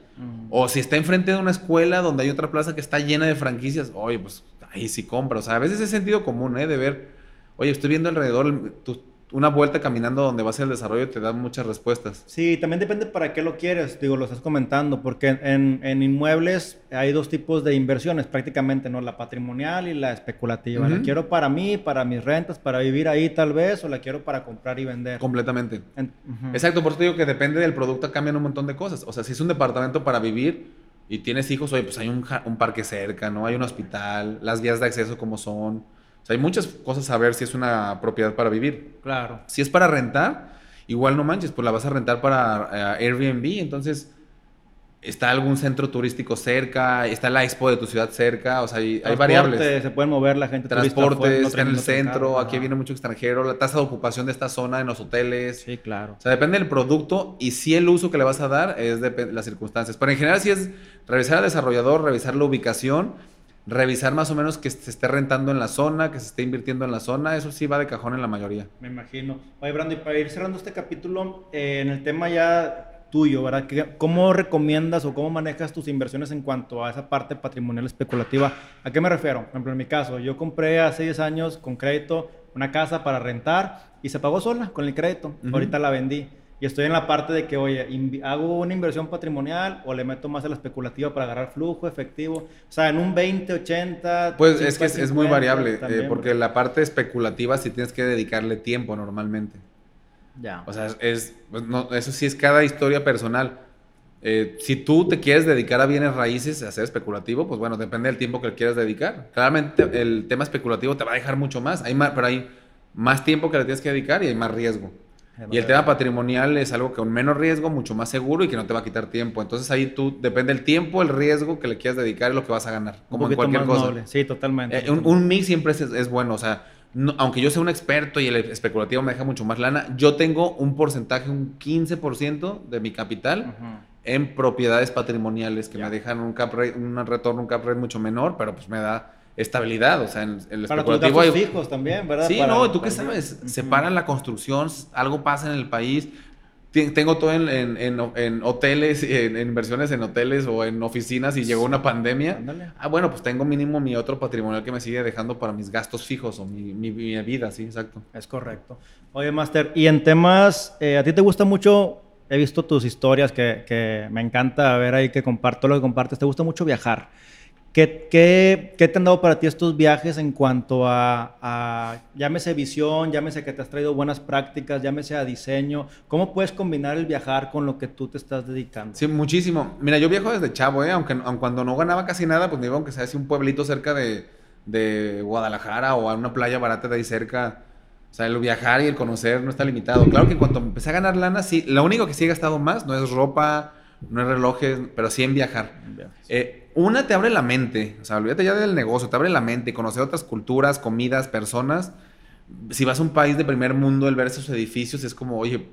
S2: O si está enfrente de una escuela donde hay otra plaza que está llena de franquicias, oye, pues ahí sí compra. O sea, a veces es sentido común, ¿eh? De ver, oye, estoy viendo alrededor, tu, una vuelta caminando donde va a ser el desarrollo te da muchas respuestas.
S1: Sí, también depende para qué lo quieres, digo, lo estás comentando, porque en, en inmuebles hay dos tipos de inversiones prácticamente, ¿no? La patrimonial y la especulativa. La quiero para mí, para mis rentas, para vivir ahí tal vez, o la quiero para comprar y vender.
S2: Completamente. Exacto, por eso digo que depende del producto, cambian un montón de cosas. O sea, si es un departamento para vivir y tienes hijos, oye, pues hay un, un parque cerca, ¿no? Hay un hospital, las vías de acceso como son o sea, hay muchas cosas a ver si es una propiedad para vivir.
S1: Claro.
S2: Si es para rentar, igual no manches, pues la vas a rentar para eh, Airbnb, entonces está algún centro turístico cerca, está la expo de tu ciudad cerca, o sea, hay, hay variables.
S1: Se pueden mover la gente.
S2: Transporte, está en el centro, aquí viene mucho extranjero, la tasa de ocupación de esta zona en los hoteles.
S1: Sí, claro.
S2: O sea, depende del producto y si el uso que le vas a dar es de las circunstancias. Pero en general si es revisar al desarrollador, revisar la ubicación revisar más o menos que se esté rentando en la zona, que se esté invirtiendo en la zona, eso sí va de cajón en la mayoría.
S1: Me imagino. Oye, Brando, y para ir cerrando este capítulo, eh, en el tema ya tuyo, ¿verdad? ¿Cómo recomiendas o cómo manejas tus inversiones en cuanto a esa parte patrimonial especulativa? ¿A qué me refiero? Por ejemplo, en mi caso, yo compré hace 10 años con crédito una casa para rentar y se pagó sola con el crédito. Ahorita la vendí. Y estoy en la parte de que, oye, hago una inversión patrimonial o le meto más a la especulativa para agarrar flujo efectivo. O sea, en un 20, 80.
S2: Pues es que es, muy variable, eh, porque la parte especulativa sí tienes que dedicarle tiempo normalmente. Ya. O sea, es, pues, no, eso sí es cada historia personal. Eh, si tú te quieres dedicar a bienes raíces, a ser especulativo, pues bueno, depende del tiempo que le quieras dedicar. Claramente el tema especulativo te va a dejar mucho más, hay más pero hay más tiempo que le tienes que dedicar y hay más riesgo. Y el tema patrimonial es algo que con menos riesgo, mucho más seguro y que no te va a quitar tiempo. Entonces ahí tú, depende del tiempo, el riesgo que le quieras dedicar y lo que vas a ganar. Como en cualquier cosa.
S1: Sí, totalmente.
S2: Eh, un, mix siempre es, bueno. O sea, aunque yo sea un experto y el especulativo me deja mucho más lana, yo tengo un porcentaje, un 15% de mi capital en propiedades patrimoniales que me dejan un, cap un retorno, un cap rate mucho menor, pero pues me da estabilidad, o sea, en el
S1: Para especulativo hay... hijos también, ¿verdad?
S2: Sí, no, tú qué sabes, separan la construcción, algo pasa en el país. Tengo todo en, en, en, hoteles, en, inversiones en hoteles o en oficinas y llegó una pandemia. Ah, bueno, pues tengo mínimo mi otro patrimonial que me sigue dejando para mis gastos fijos o mi, mi, vida, sí, exacto.
S1: Es correcto. Oye, Master, y en temas, eh, ¿a ti te gusta mucho? He visto tus historias que, que me encanta ver ahí que comparto lo que compartes. ¿Te gusta mucho viajar? ¿Qué, qué, te han dado para ti estos viajes en cuanto a, llámese visión, llámese que te has traído buenas prácticas, llámese a diseño? ¿Cómo puedes combinar el viajar con lo que tú te estás dedicando?
S2: Sí, muchísimo. Mira, yo viajo desde chavo, ¿eh? aunque, cuando no ganaba casi nada, pues me iba aunque sea un pueblito cerca de, de Guadalajara o a una playa barata de ahí cerca. O sea, el viajar y el conocer no está limitado. Claro que en cuanto empecé a ganar lana, sí, lo único que sí he gastado más no es ropa, no es relojes, pero sí en viajar. Eh, una te abre la mente, o sea, olvídate ya del negocio, te abre la mente, conocer otras culturas, comidas, personas. Si vas a un país de primer mundo, el ver esos edificios es como, oye,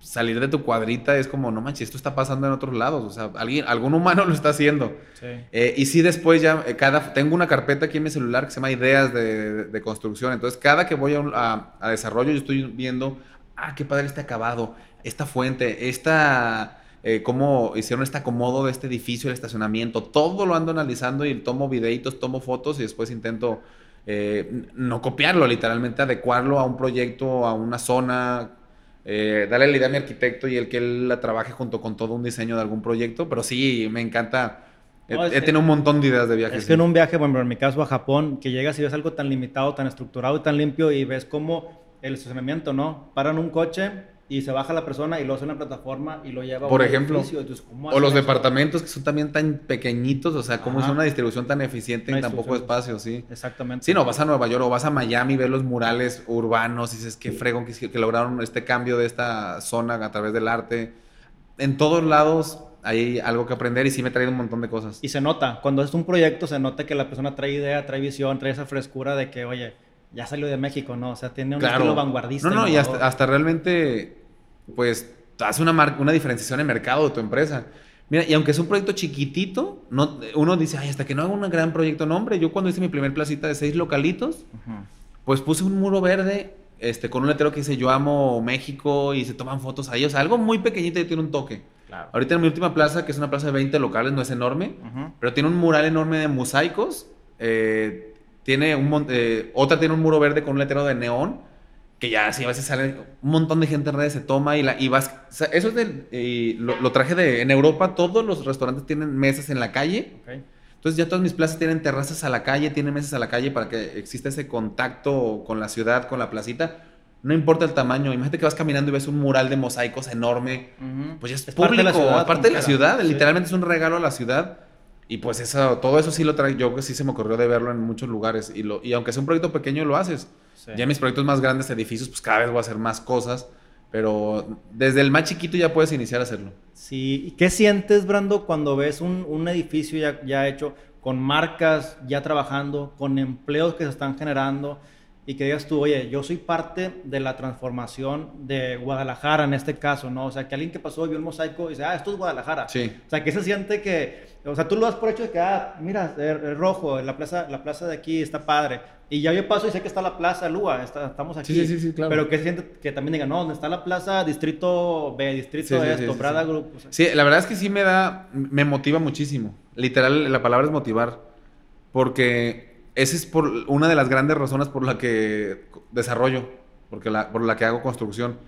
S2: salir de tu cuadrita es como, no manches, esto está pasando en otros lados, o sea, alguien, algún humano lo está haciendo. Eh, y sí, después ya, eh, cada, tengo una carpeta aquí en mi celular que se llama Ideas de, Construcción, entonces cada que voy a, a desarrollo yo estoy viendo, ah, qué padre este acabado, esta fuente, esta eh, cómo hicieron este acomodo de este edificio, el estacionamiento, todo lo ando analizando y tomo videitos, tomo fotos y después intento eh, no copiarlo, literalmente adecuarlo a un proyecto, a una zona, eh, darle la idea a mi arquitecto y el que él la trabaje junto con todo un diseño de algún proyecto, pero sí, me encanta. he, tenido un montón de ideas de viajes.
S1: Es que en un viaje, bueno, en mi caso a Japón, que llegas y ves algo tan limitado, tan estructurado y tan limpio y ves cómo el estacionamiento, ¿no? Paran un coche y se baja la persona y lo hace en una plataforma y lo lleva
S2: Por a un ejemplo, o los departamentos que son también tan pequeñitos, o sea, cómo es una distribución tan eficiente en tan poco espacio, sí.
S1: Exactamente.
S2: Sí, no, vas a Nueva York o vas a Miami, ves los murales urbanos y dices, qué fregón que, que lograron este cambio de esta zona a través del arte. En todos lados hay algo que aprender y sí me ha traído un montón de cosas.
S1: Y se nota, cuando es un proyecto se nota que la persona trae idea, trae visión, trae esa frescura de que, oye, ya salió de México, ¿no? O sea, tiene un estilo vanguardista.
S2: No, no, y hasta, hasta, realmente pues hace una, una diferenciación en mercado de tu empresa. Mira, y aunque es un proyecto chiquitito, no, uno dice, ay, hasta que no haga un gran proyecto, nombre. yo cuando hice mi primer placita de seis localitos, pues puse un muro verde este, con un letrero que dice, yo amo México y se toman fotos ahí. O sea, algo muy pequeñito y tiene un toque. Ahorita en mi última plaza, que es una plaza de 20 locales, no es enorme, pero tiene un mural enorme de mosaicos. Eh, tiene un, eh, otra tiene un muro verde con un letrero de neón que ya así a veces sale un montón de gente en redes, se toma y, la, y vas... eso es de, lo, traje de... En Europa todos los restaurantes tienen mesas en la calle. Entonces ya todas mis plazas tienen terrazas a la calle, tienen mesas a la calle para que exista ese contacto con la ciudad, con la placita. No importa el tamaño, imagínate que vas caminando y ves un mural de mosaicos enorme. Pues ya es, público, parte de la ciudad. Parte de la ciudad literalmente es un regalo a la ciudad. Y pues eso, todo eso sí lo traigo, yo que sí se me ocurrió de verlo en muchos lugares. Y, lo, y aunque sea un proyecto pequeño, lo haces. Ya mis proyectos más grandes, edificios, pues cada vez voy a hacer más cosas. Pero desde el más chiquito ya puedes iniciar a hacerlo.
S1: Sí. ¿Y qué sientes, Brando, cuando ves un, un edificio ya, ya hecho, con marcas ya trabajando, con empleos que se están generando? Y que digas tú, oye, yo soy parte de la transformación de Guadalajara en este caso, ¿no? O sea, que alguien que pasó, vio el mosaico y dice, ah, esto es Guadalajara.
S2: Sí.
S1: O sea, que se siente que, o sea, tú lo das por hecho de que, ah, mira, el, rojo, la plaza, la plaza de aquí está padre. Y ya yo paso y sé que está la plaza Lua, estamos aquí.
S2: Sí, sí, sí, claro.
S1: Pero que se siente que también digan, no, ¿dónde está la plaza Distrito B, Distrito esto, Brada Group?
S2: sí, la verdad es que sí me da, me motiva muchísimo. Literal, la palabra es motivar. Porque esa es por una de las grandes razones por la que desarrollo, porque por la que hago construcción.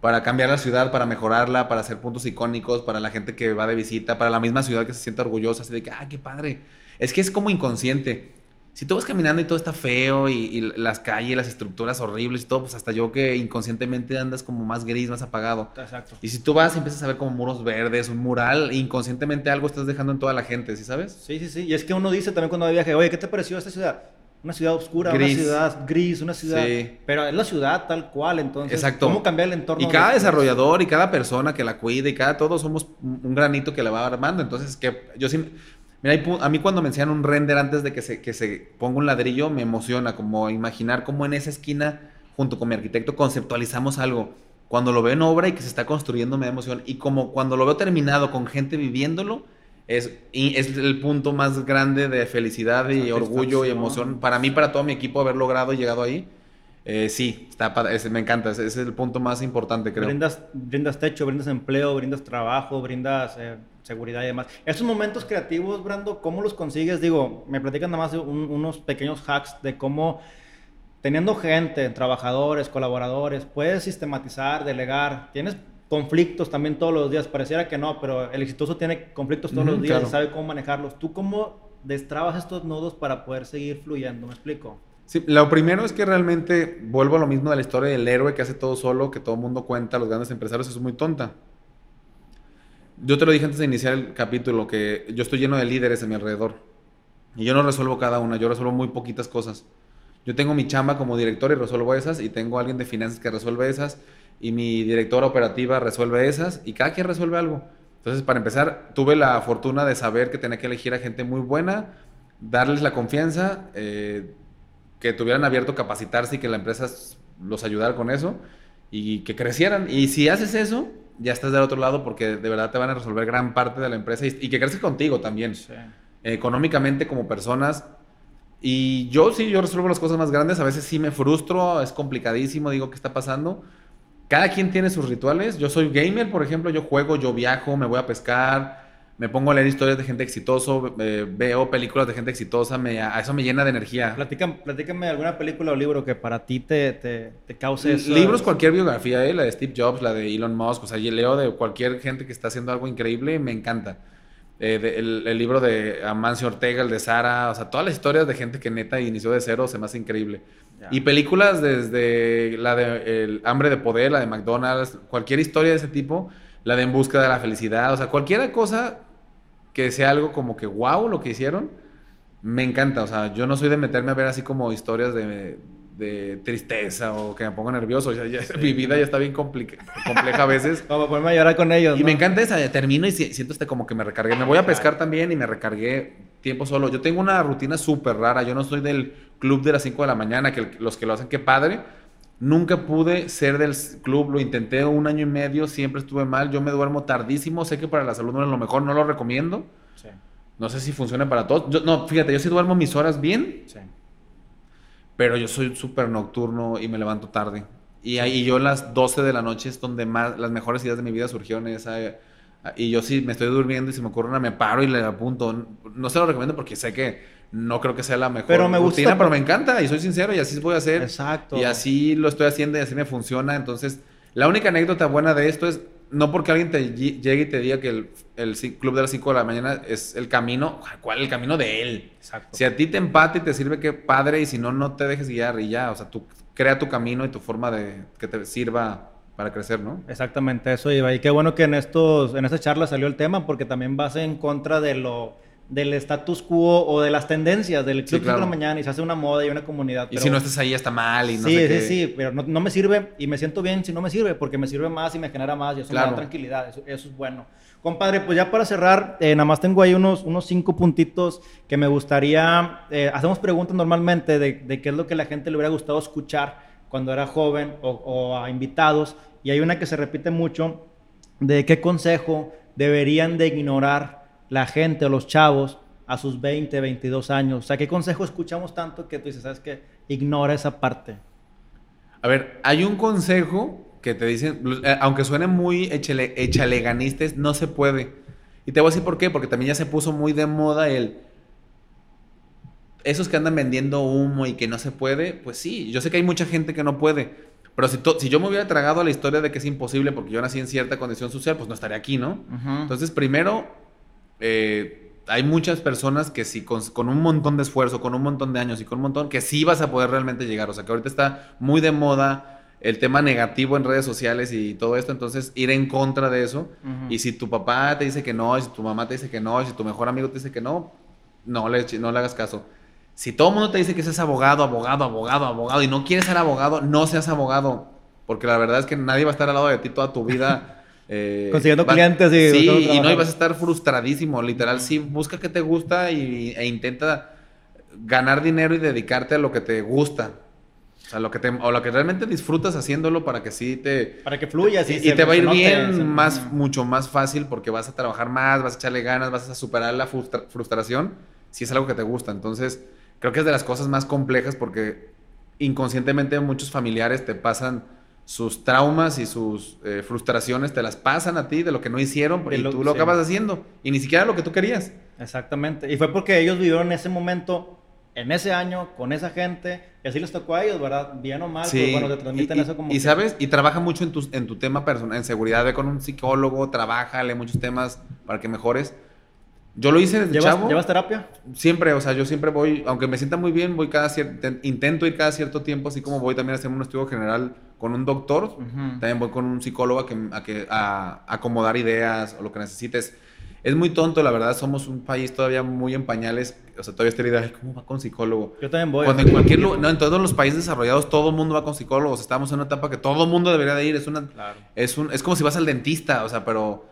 S2: Para cambiar la ciudad, para mejorarla, para hacer puntos icónicos, para la gente que va de visita, para la misma ciudad que se sienta orgullosa, así de que, ah, qué padre. Es que es como inconsciente. Si tú vas caminando y todo está feo y, las calles, las estructuras horribles y todo, pues hasta yo que inconscientemente andas como más gris, más apagado. Exacto. Y si tú vas y empiezas a ver como muros verdes, un mural, inconscientemente algo estás dejando en toda la gente, ¿sí sabes?
S1: Sí, sí, sí. Y es que uno dice también cuando viaje, oye, ¿qué te pareció esta ciudad? Una ciudad oscura, una ciudad gris, una ciudad. Sí. Pero es la ciudad tal cual, entonces. Exacto. ¿Cómo cambiar el entorno?
S2: Y cada desarrollador y cada persona que la cuide y cada todos somos un granito que la va armando. Entonces, que yo sí Mira, a mí cuando me enseñan un render antes de que se, que se ponga un ladrillo, me emociona, como imaginar cómo en esa esquina, junto con mi arquitecto, conceptualizamos algo. Cuando lo veo en obra y que se está construyendo, me da emoción. Y como cuando lo veo terminado con gente viviéndolo, es, es el punto más grande de felicidad y orgullo y emoción para mí, para todo mi equipo, haber logrado y llegado ahí. Eh, sí, está, me encanta, ese, es el punto más importante, creo.
S1: Brindas, brindas techo, brindas empleo, brindas trabajo, brindas eh, seguridad y demás. Estos momentos creativos, Brando, ¿cómo los consigues? Digo, me platican nada más unos pequeños hacks de cómo, teniendo gente, trabajadores, colaboradores, puedes sistematizar, delegar, tienes conflictos también todos los días, pareciera que no, pero el exitoso tiene conflictos todos los días y sabe cómo manejarlos. ¿Tú cómo destrabas estos nodos para poder seguir fluyendo? ¿Me explico?
S2: Sí, lo primero es que realmente vuelvo a lo mismo de la historia del héroe que hace todo solo, que todo el mundo cuenta, los grandes empresarios, es muy tonta. Yo te lo dije antes de iniciar el capítulo, que yo estoy lleno de líderes a mi alrededor. Y yo no resuelvo cada una, yo resuelvo muy poquitas cosas. Yo tengo mi chamba como director y resuelvo esas, y tengo alguien de finanzas que resuelve esas, y mi directora operativa resuelve esas, y cada quien resuelve algo. Entonces, para empezar, tuve la fortuna de saber que tenía que elegir a gente muy buena, darles la confianza, eh, que tuvieran abierto capacitarse y que la empresa los ayudara con eso y que crecieran. Y si haces eso, ya estás del otro lado porque de verdad te van a resolver gran parte de la empresa y, que creces contigo también. Económicamente como personas. Y yo sí, yo resuelvo las cosas más grandes. A veces sí me frustro, es complicadísimo, digo, ¿qué está pasando? Cada quien tiene sus rituales. Yo soy gamer, por ejemplo, yo juego, yo viajo, me voy a pescar me pongo a leer historias de gente exitoso, eh, veo películas de gente exitosa, me, a eso me llena de energía.
S1: Platícame, platícame alguna película o libro que para ti te, te, te cause eso.
S2: Libros, cualquier biografía, eh, la de Steve Jobs, la de Elon Musk, o sea, yo leo de cualquier gente que está haciendo algo increíble, me encanta. Eh, el, libro de Amancio Ortega, el de Sara, o sea, todas las historias de gente que neta inició de cero se me hace increíble. Y películas desde la de El hambre de poder, la de McDonald's, cualquier historia de ese tipo, la de En busca de la felicidad, o sea, cualquier cosa que sea algo como que wow lo que hicieron, me encanta. O sea, yo no soy de meterme a ver así como historias de, de tristeza o que me pongo nervioso. Mi vida ya está bien compleja a veces.
S1: como ponerme a llorar con ellos.
S2: Y me encanta esa. Termino y siento este como que me recargué. Me voy a pescar también y me recargué tiempo solo. Yo tengo una rutina súper rara. Yo no soy del club de las 5 de la mañana, que los que lo hacen, qué padre. Nunca pude ser del club, lo intenté un año y medio, siempre estuve mal, yo me duermo tardísimo, sé que para la salud no es lo mejor, no lo recomiendo. No sé si funciona para todos. no, fíjate, yo sí duermo mis horas bien, sí. pero yo soy súper nocturno y me levanto tarde. Y ahí yo las 12 de la noche es donde más las mejores ideas de mi vida surgieron. Esa, y yo sí me estoy durmiendo y si me ocurre una me paro y le apunto. No se lo recomiendo porque sé que no creo que sea la mejor
S1: pero me rutina,
S2: pero me encanta y soy sincero y así voy a hacer. Exacto. Y así lo estoy haciendo y así me funciona. Entonces, la única anécdota buena de esto es no porque alguien te llegue y te diga que el, el club de las 5 de la mañana es el camino, ¿cuál? El camino de él. Exacto. Si a ti te empate y te sirve, qué padre, y si no, no te dejes guiar y ya. O sea, tú crea tu camino y tu forma de que te sirva para crecer, ¿no?
S1: Exactamente, eso iba. Y qué bueno que en estos, en esta charla salió el tema, porque también vas en contra de lo del status quo o de las tendencias del club de la mañana y se hace una moda y una comunidad.
S2: Y si no estás ahí está mal y no
S1: sí, Sí, sí, pero no, me sirve y me siento bien si no me sirve porque me sirve más y me genera más y eso me da tranquilidad, eso, es bueno. Compadre, pues ya para cerrar, eh, nada más tengo ahí unos, unos cinco puntitos que me gustaría, eh, hacemos preguntas normalmente de, de, qué es lo que la gente le hubiera gustado escuchar cuando era joven o, o a invitados y hay una que se repite mucho de qué consejo deberían de ignorar la gente o los chavos a sus 20, 22 años? O sea, ¿qué consejo escuchamos tanto que tú dices, sabes que ignora esa parte?
S2: A ver, hay un consejo que te dicen, eh, aunque suene muy echaleganistas, no se puede. Y te voy a decir por qué, porque también ya se puso muy de moda el... Esos que andan vendiendo humo y que no se puede, pues sí, yo sé que hay mucha gente que no puede, pero si, si yo me hubiera tragado a la historia de que es imposible porque yo nací en cierta condición social, pues no estaría aquí, ¿no? Entonces, primero, eh, hay muchas personas que sí, con, con, un montón de esfuerzo, con un montón de años y con un montón, que sí vas a poder realmente llegar. O sea, que ahorita está muy de moda el tema negativo en redes sociales y todo esto, entonces ir en contra de eso. Y si tu papá te dice que no, y si tu mamá te dice que no, y si tu mejor amigo te dice que no, no le, no le hagas caso. Si todo el mundo te dice que seas abogado, abogado, abogado, abogado, y no quieres ser abogado, no seas abogado. Porque la verdad es que nadie va a estar al lado de ti toda tu vida.
S1: Eh, Consiguiendo clientes y...
S2: Sí, y no, ibas a estar frustradísimo. Literal, sí, busca que te gusta y, e intenta ganar dinero y dedicarte a lo que te gusta. O sea, lo que, te, o lo que realmente disfrutas haciéndolo para que sí te...
S1: Para que fluyas.
S2: Y, y, te va a ir bien, más, mucho más fácil porque vas a trabajar más, vas a echarle ganas, vas a superar la frustración si es algo que te gusta. Entonces, creo que es de las cosas más complejas porque inconscientemente muchos familiares te pasan sus traumas y sus eh, frustraciones, te las pasan a ti de lo que no hicieron y tú lo acabas haciendo y ni siquiera lo que tú querías.
S1: Exactamente. Y fue porque ellos vivieron ese momento en ese año, con esa gente, y así les tocó a ellos, ¿verdad? Bien o mal,
S2: sí. bueno, te transmiten eso como... Y sabes, y trabaja mucho en tu, en tu tema personal, en seguridad, ve con un psicólogo, trabaja, lee muchos temas para que mejores. Yo lo hice desde
S1: ¿Llevas,
S2: chavo.
S1: ¿Llevas terapia?
S2: Siempre, o sea, yo siempre voy, aunque me sienta muy bien, voy cada cierto, intento ir cada cierto tiempo, así como voy también a hacer un estudio general con un doctor, también voy con un psicólogo a, que, a, que, a acomodar ideas o lo que necesites es muy tonto, la verdad. Somos un país todavía muy en pañales. O sea, todavía esta idea, ¿cómo va con psicólogo?
S1: Yo también voy.
S2: Cuando en cualquier lugar, no, en todos los países desarrollados todo el mundo va con psicólogos. Estamos en una etapa que todo el mundo debería de ir. Es una, es un, es como si vas al dentista, o sea, pero,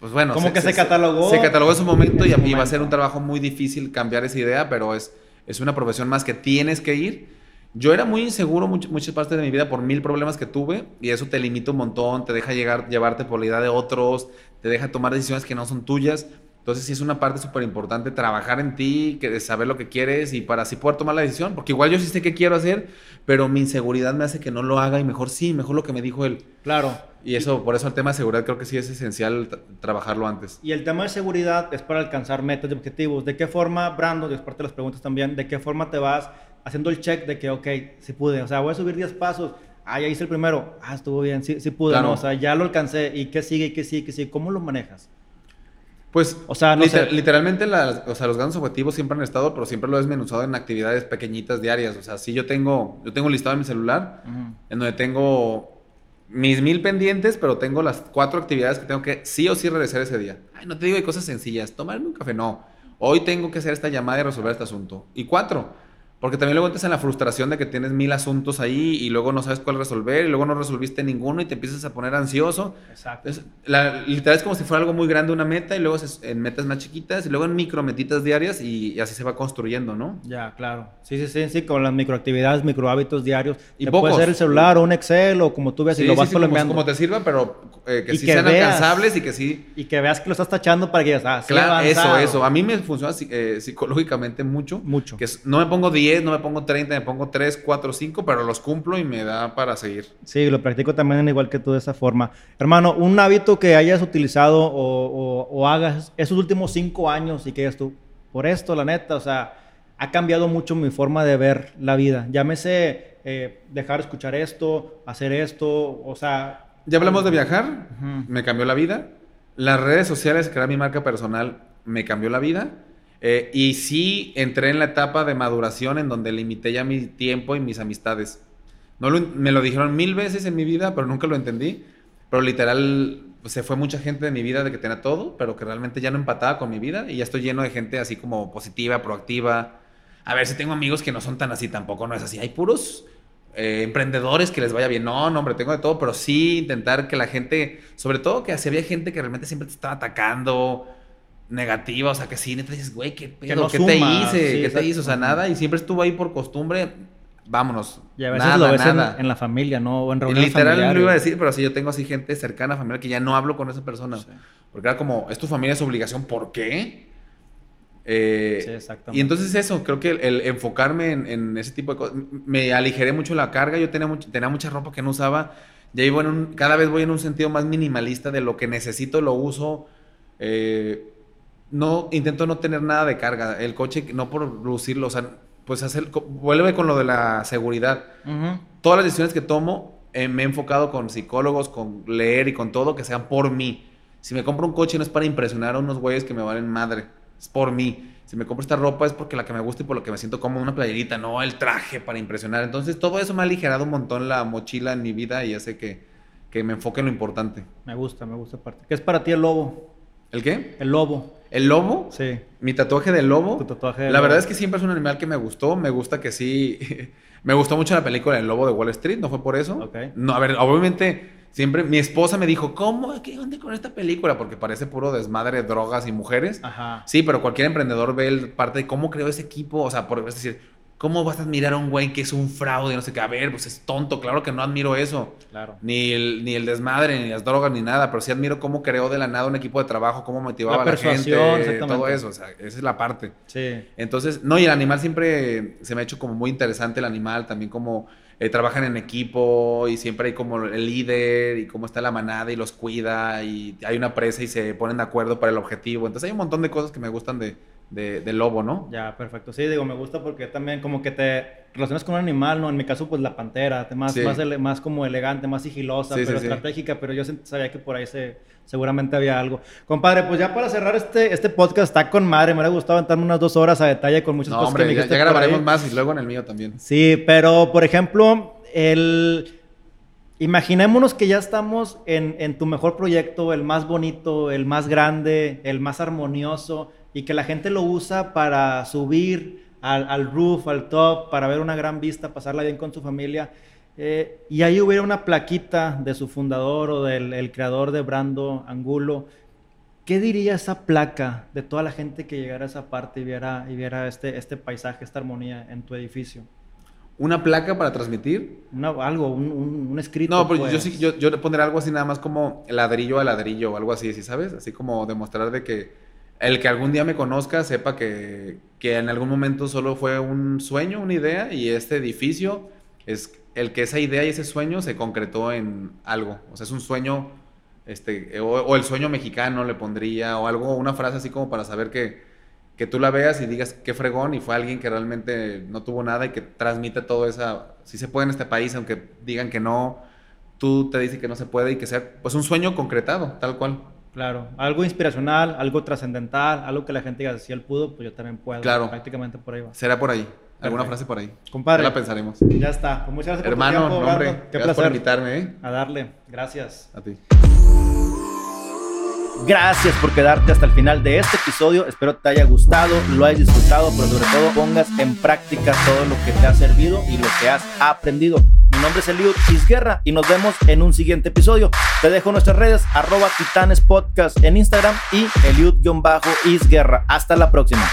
S2: pues bueno.
S1: Como que se, catalogó.
S2: Se catalogó en su momento y, y va a ser un trabajo muy difícil cambiar esa idea, pero es, es una profesión más que tienes que ir. Yo era muy inseguro muchas partes de mi vida por mil problemas que tuve y eso te limita un montón, te deja llegar, llevarte por la idea de otros, te deja tomar decisiones que no son tuyas. Entonces sí es una parte súper importante trabajar en ti, que saber lo que quieres y para así poder tomar la decisión. Porque igual yo sí sé qué quiero hacer, pero mi inseguridad me hace que no lo haga y mejor sí, mejor lo que me dijo él.
S1: Claro.
S2: Y eso, por eso el tema de seguridad creo que sí es esencial trabajarlo antes.
S1: Y el tema de seguridad es para alcanzar metas y objetivos. ¿De qué forma, Brando, y es parte de las preguntas también, de qué forma te vas haciendo el check de que, ok, sí pude, o sea, voy a subir 10 pasos, ah, ya hice el primero, ah, estuvo bien, sí, sí pude, ¿no? o sea, ya lo alcancé, ¿y qué sigue, y qué sigue, qué sigue? ¿Cómo lo manejas?
S2: Pues, o sea, no sé. literalmente o sea, los grandes objetivos siempre han estado, pero siempre lo he desmenuzado en actividades pequeñitas diarias. O sea, si yo tengo, yo tengo listado en mi celular, en donde tengo mis mil pendientes, pero tengo las cuatro actividades que tengo que sí o sí regresar ese día. Ay, no te digo de cosas sencillas, tomarme un café, no. Hoy tengo que hacer esta llamada y resolver este asunto. Y cuatro, porque también luego entras en la frustración de que tienes mil asuntos ahí y luego no sabes cuál resolver y luego no resolviste ninguno y te empiezas a poner ansioso.
S1: Exacto.
S2: la, literal es como si fuera algo muy grande una meta y luego en metas más chiquitas y luego en micrometitas diarias y, así se va construyendo, ¿no?
S1: Ya, claro. Sí, sí, sí, sí, con las microactividades, microhábitos diarios. Y te puede ser el celular o un Excel o como tú veas y lo vas sí,
S2: como, como, te sirva, pero eh, que sí sean alcanzables y que sí...
S1: Y que veas que lo estás tachando para que ya ah,
S2: Claro, eso, eso. A mí me funciona eh, psicológicamente mucho.
S1: Mucho.
S2: Que no me pongo 10 no me pongo 30, me pongo 3, 4, 5, pero los cumplo y me da para seguir.
S1: Sí, lo practico también igual que tú de esa forma. Hermano, un hábito que hayas utilizado o, hagas esos últimos 5 años y que hayas tú, por esto, la neta, o sea, ha cambiado mucho mi forma de ver la vida. Llámese eh, dejar escuchar esto, hacer esto, o sea...
S2: Ya hablamos de viajar, me cambió la vida. Las redes sociales, que era mi marca personal, me cambió la vida. Eh, y sí entré en la etapa de maduración en donde limité ya mi tiempo y mis amistades. No me lo dijeron mil veces en mi vida, pero nunca lo entendí. Pero literal, pues, se fue mucha gente de mi vida de que tenía todo, pero que realmente ya no empataba con mi vida. Y ya estoy lleno de gente así como positiva, proactiva. A ver si tengo amigos que no son tan así, tampoco no es así. Hay puros eh, emprendedores que les vaya bien. No, no, hombre, tengo de todo, pero sí intentar que la gente, sobre todo que si había gente que realmente siempre te estaba atacando negativa, o sea, que sí, neta dices, güey, ¿qué pedo? ¿Qué te hice? ¿Qué te hizo? O sea, nada, y siempre estuvo ahí por costumbre, vámonos.
S1: Y a veces lo ves En, la familia, ¿no? O en reuniones
S2: Literal lo iba a decir, pero sí, yo tengo así gente cercana, familiar, que ya no hablo con esa persona. Porque era como, es tu familia, es obligación, ¿por qué? Eh, sí, exactamente. Y entonces eso, creo que el, enfocarme en, ese tipo de cosas, me aligeré mucho la carga, yo tenía, tenía mucha ropa que no usaba, ya iba en un, cada vez voy en un sentido más minimalista de lo que necesito, lo uso. Eh, no, intento no tener nada de carga. El coche, no por lucirlo, o sea, pues hacer, vuelve con lo de la seguridad. Todas las decisiones que tomo, eh, me he enfocado con psicólogos, con leer y con todo, que sean por mí. Si me compro un coche no es para impresionar a unos güeyes que me valen madre. es por mí. Si me compro esta ropa es porque la que me gusta y por lo que me siento como una playerita, no el traje para impresionar. Entonces todo eso me ha aligerado un montón la mochila en mi vida y hace que, que me enfoque en lo importante.
S1: Me gusta, me gusta parte. ¿Qué es para ti el lobo?
S2: ¿El qué?
S1: El lobo.
S2: ¿El lobo?
S1: Sí.
S2: Mi tatuaje del lobo.
S1: Tu tatuaje
S2: La verdad es que siempre es un animal que me gustó. Me gusta que sí. me gustó mucho la película El lobo de Wall Street, ¿no fue por eso?
S1: Ok.
S2: No, a ver, obviamente Siempre mi esposa me dijo, ¿cómo? ¿Qué onda con esta película? Porque parece puro desmadre, drogas y mujeres.
S1: Ajá.
S2: Sí, pero cualquier emprendedor ve el parte de cómo creó ese equipo. O sea, por, es decir, ¿cómo vas a admirar a un güey que es un fraude? No sé qué. A ver, pues es tonto. Claro que no admiro eso.
S1: Claro.
S2: Ni el, ni el desmadre, ni las drogas, ni nada. Pero sí admiro cómo creó de la nada un equipo de trabajo, cómo motivaba
S1: La
S2: a la gente. Todo eso. O sea, esa es la parte.
S1: Sí.
S2: Entonces, no, y el animal siempre se me ha hecho como muy interesante el animal, también como eh, trabajan en equipo y siempre hay como el líder y cómo está la manada y los cuida y hay una presa y se ponen de acuerdo para el objetivo. Entonces hay un montón de cosas que me gustan de, de, lobo, ¿no?
S1: Ya, perfecto. Sí, digo, me gusta porque también como que te relacionas con un animal, ¿no? En mi caso, pues la pantera, más, más, más como elegante, más sigilosa, pero estratégica, pero yo sabía que por ahí se, seguramente había algo. Compadre, pues ya para cerrar este, este podcast, está con madre, me hubiera gustado aventarme unas dos horas a detalle con muchas cosas
S2: que me dijiste. Ya, ya grabaremos más y luego en el mío también.
S1: Sí, pero por ejemplo, el... Imaginémonos que ya estamos en, en tu mejor proyecto, el más bonito, el más grande, el más armonioso, y que la gente lo usa para subir al, al roof, al top, para ver una gran vista, pasarla bien con su familia. Eh, y ahí hubiera una plaquita de su fundador o del el creador de Brando Angulo. ¿Qué diría esa placa de toda la gente que llegara a esa parte y viera, y viera este, este paisaje, esta armonía en tu edificio?
S2: ¿Una placa para transmitir?
S1: algo, un, un, escrito.
S2: No, pero yo pues. sí, yo, yo le pondría algo así nada más como ladrillo a ladrillo o algo así, ¿sí sabes? Así como demostrar de que el que algún día me conozca sepa que, que en algún momento solo fue un sueño, una idea y este edificio es el que esa idea y ese sueño se concretó en algo. O sea, es un sueño, este, o, el sueño mexicano le pondría, o algo, una frase así como para saber que, que tú la veas y digas qué fregón y fue alguien que realmente no tuvo nada y que transmite todo esa, si se puede en este país, aunque digan que no, tú te dices que no se puede y que sea pues un sueño concretado, tal cual.
S1: Claro, algo inspiracional, algo trascendental, algo que la gente diga, si él pudo, pues yo también puedo.
S2: Claro.
S1: Prácticamente por ahí va.
S2: Será por ahí. ¿Alguna frase por ahí?
S1: Compadre.
S2: Ya la pensaremos.
S1: Ya está. Pues muchas gracias
S2: Hermano, por tu hombre, Qué placer. por invitarme, ¿eh?
S1: A darle. Gracias.
S2: A ti.
S1: Gracias por quedarte hasta el final de este episodio. Espero te haya gustado, lo hayas disfrutado, pero sobre todo pongas en práctica todo lo que te ha servido y lo que has aprendido. Mi nombre es Eliud Isguerra y nos vemos en un siguiente episodio. Te dejo nuestras redes, arroba Titanes Podcast en Instagram y Eliud-Isguerra. Hasta la próxima.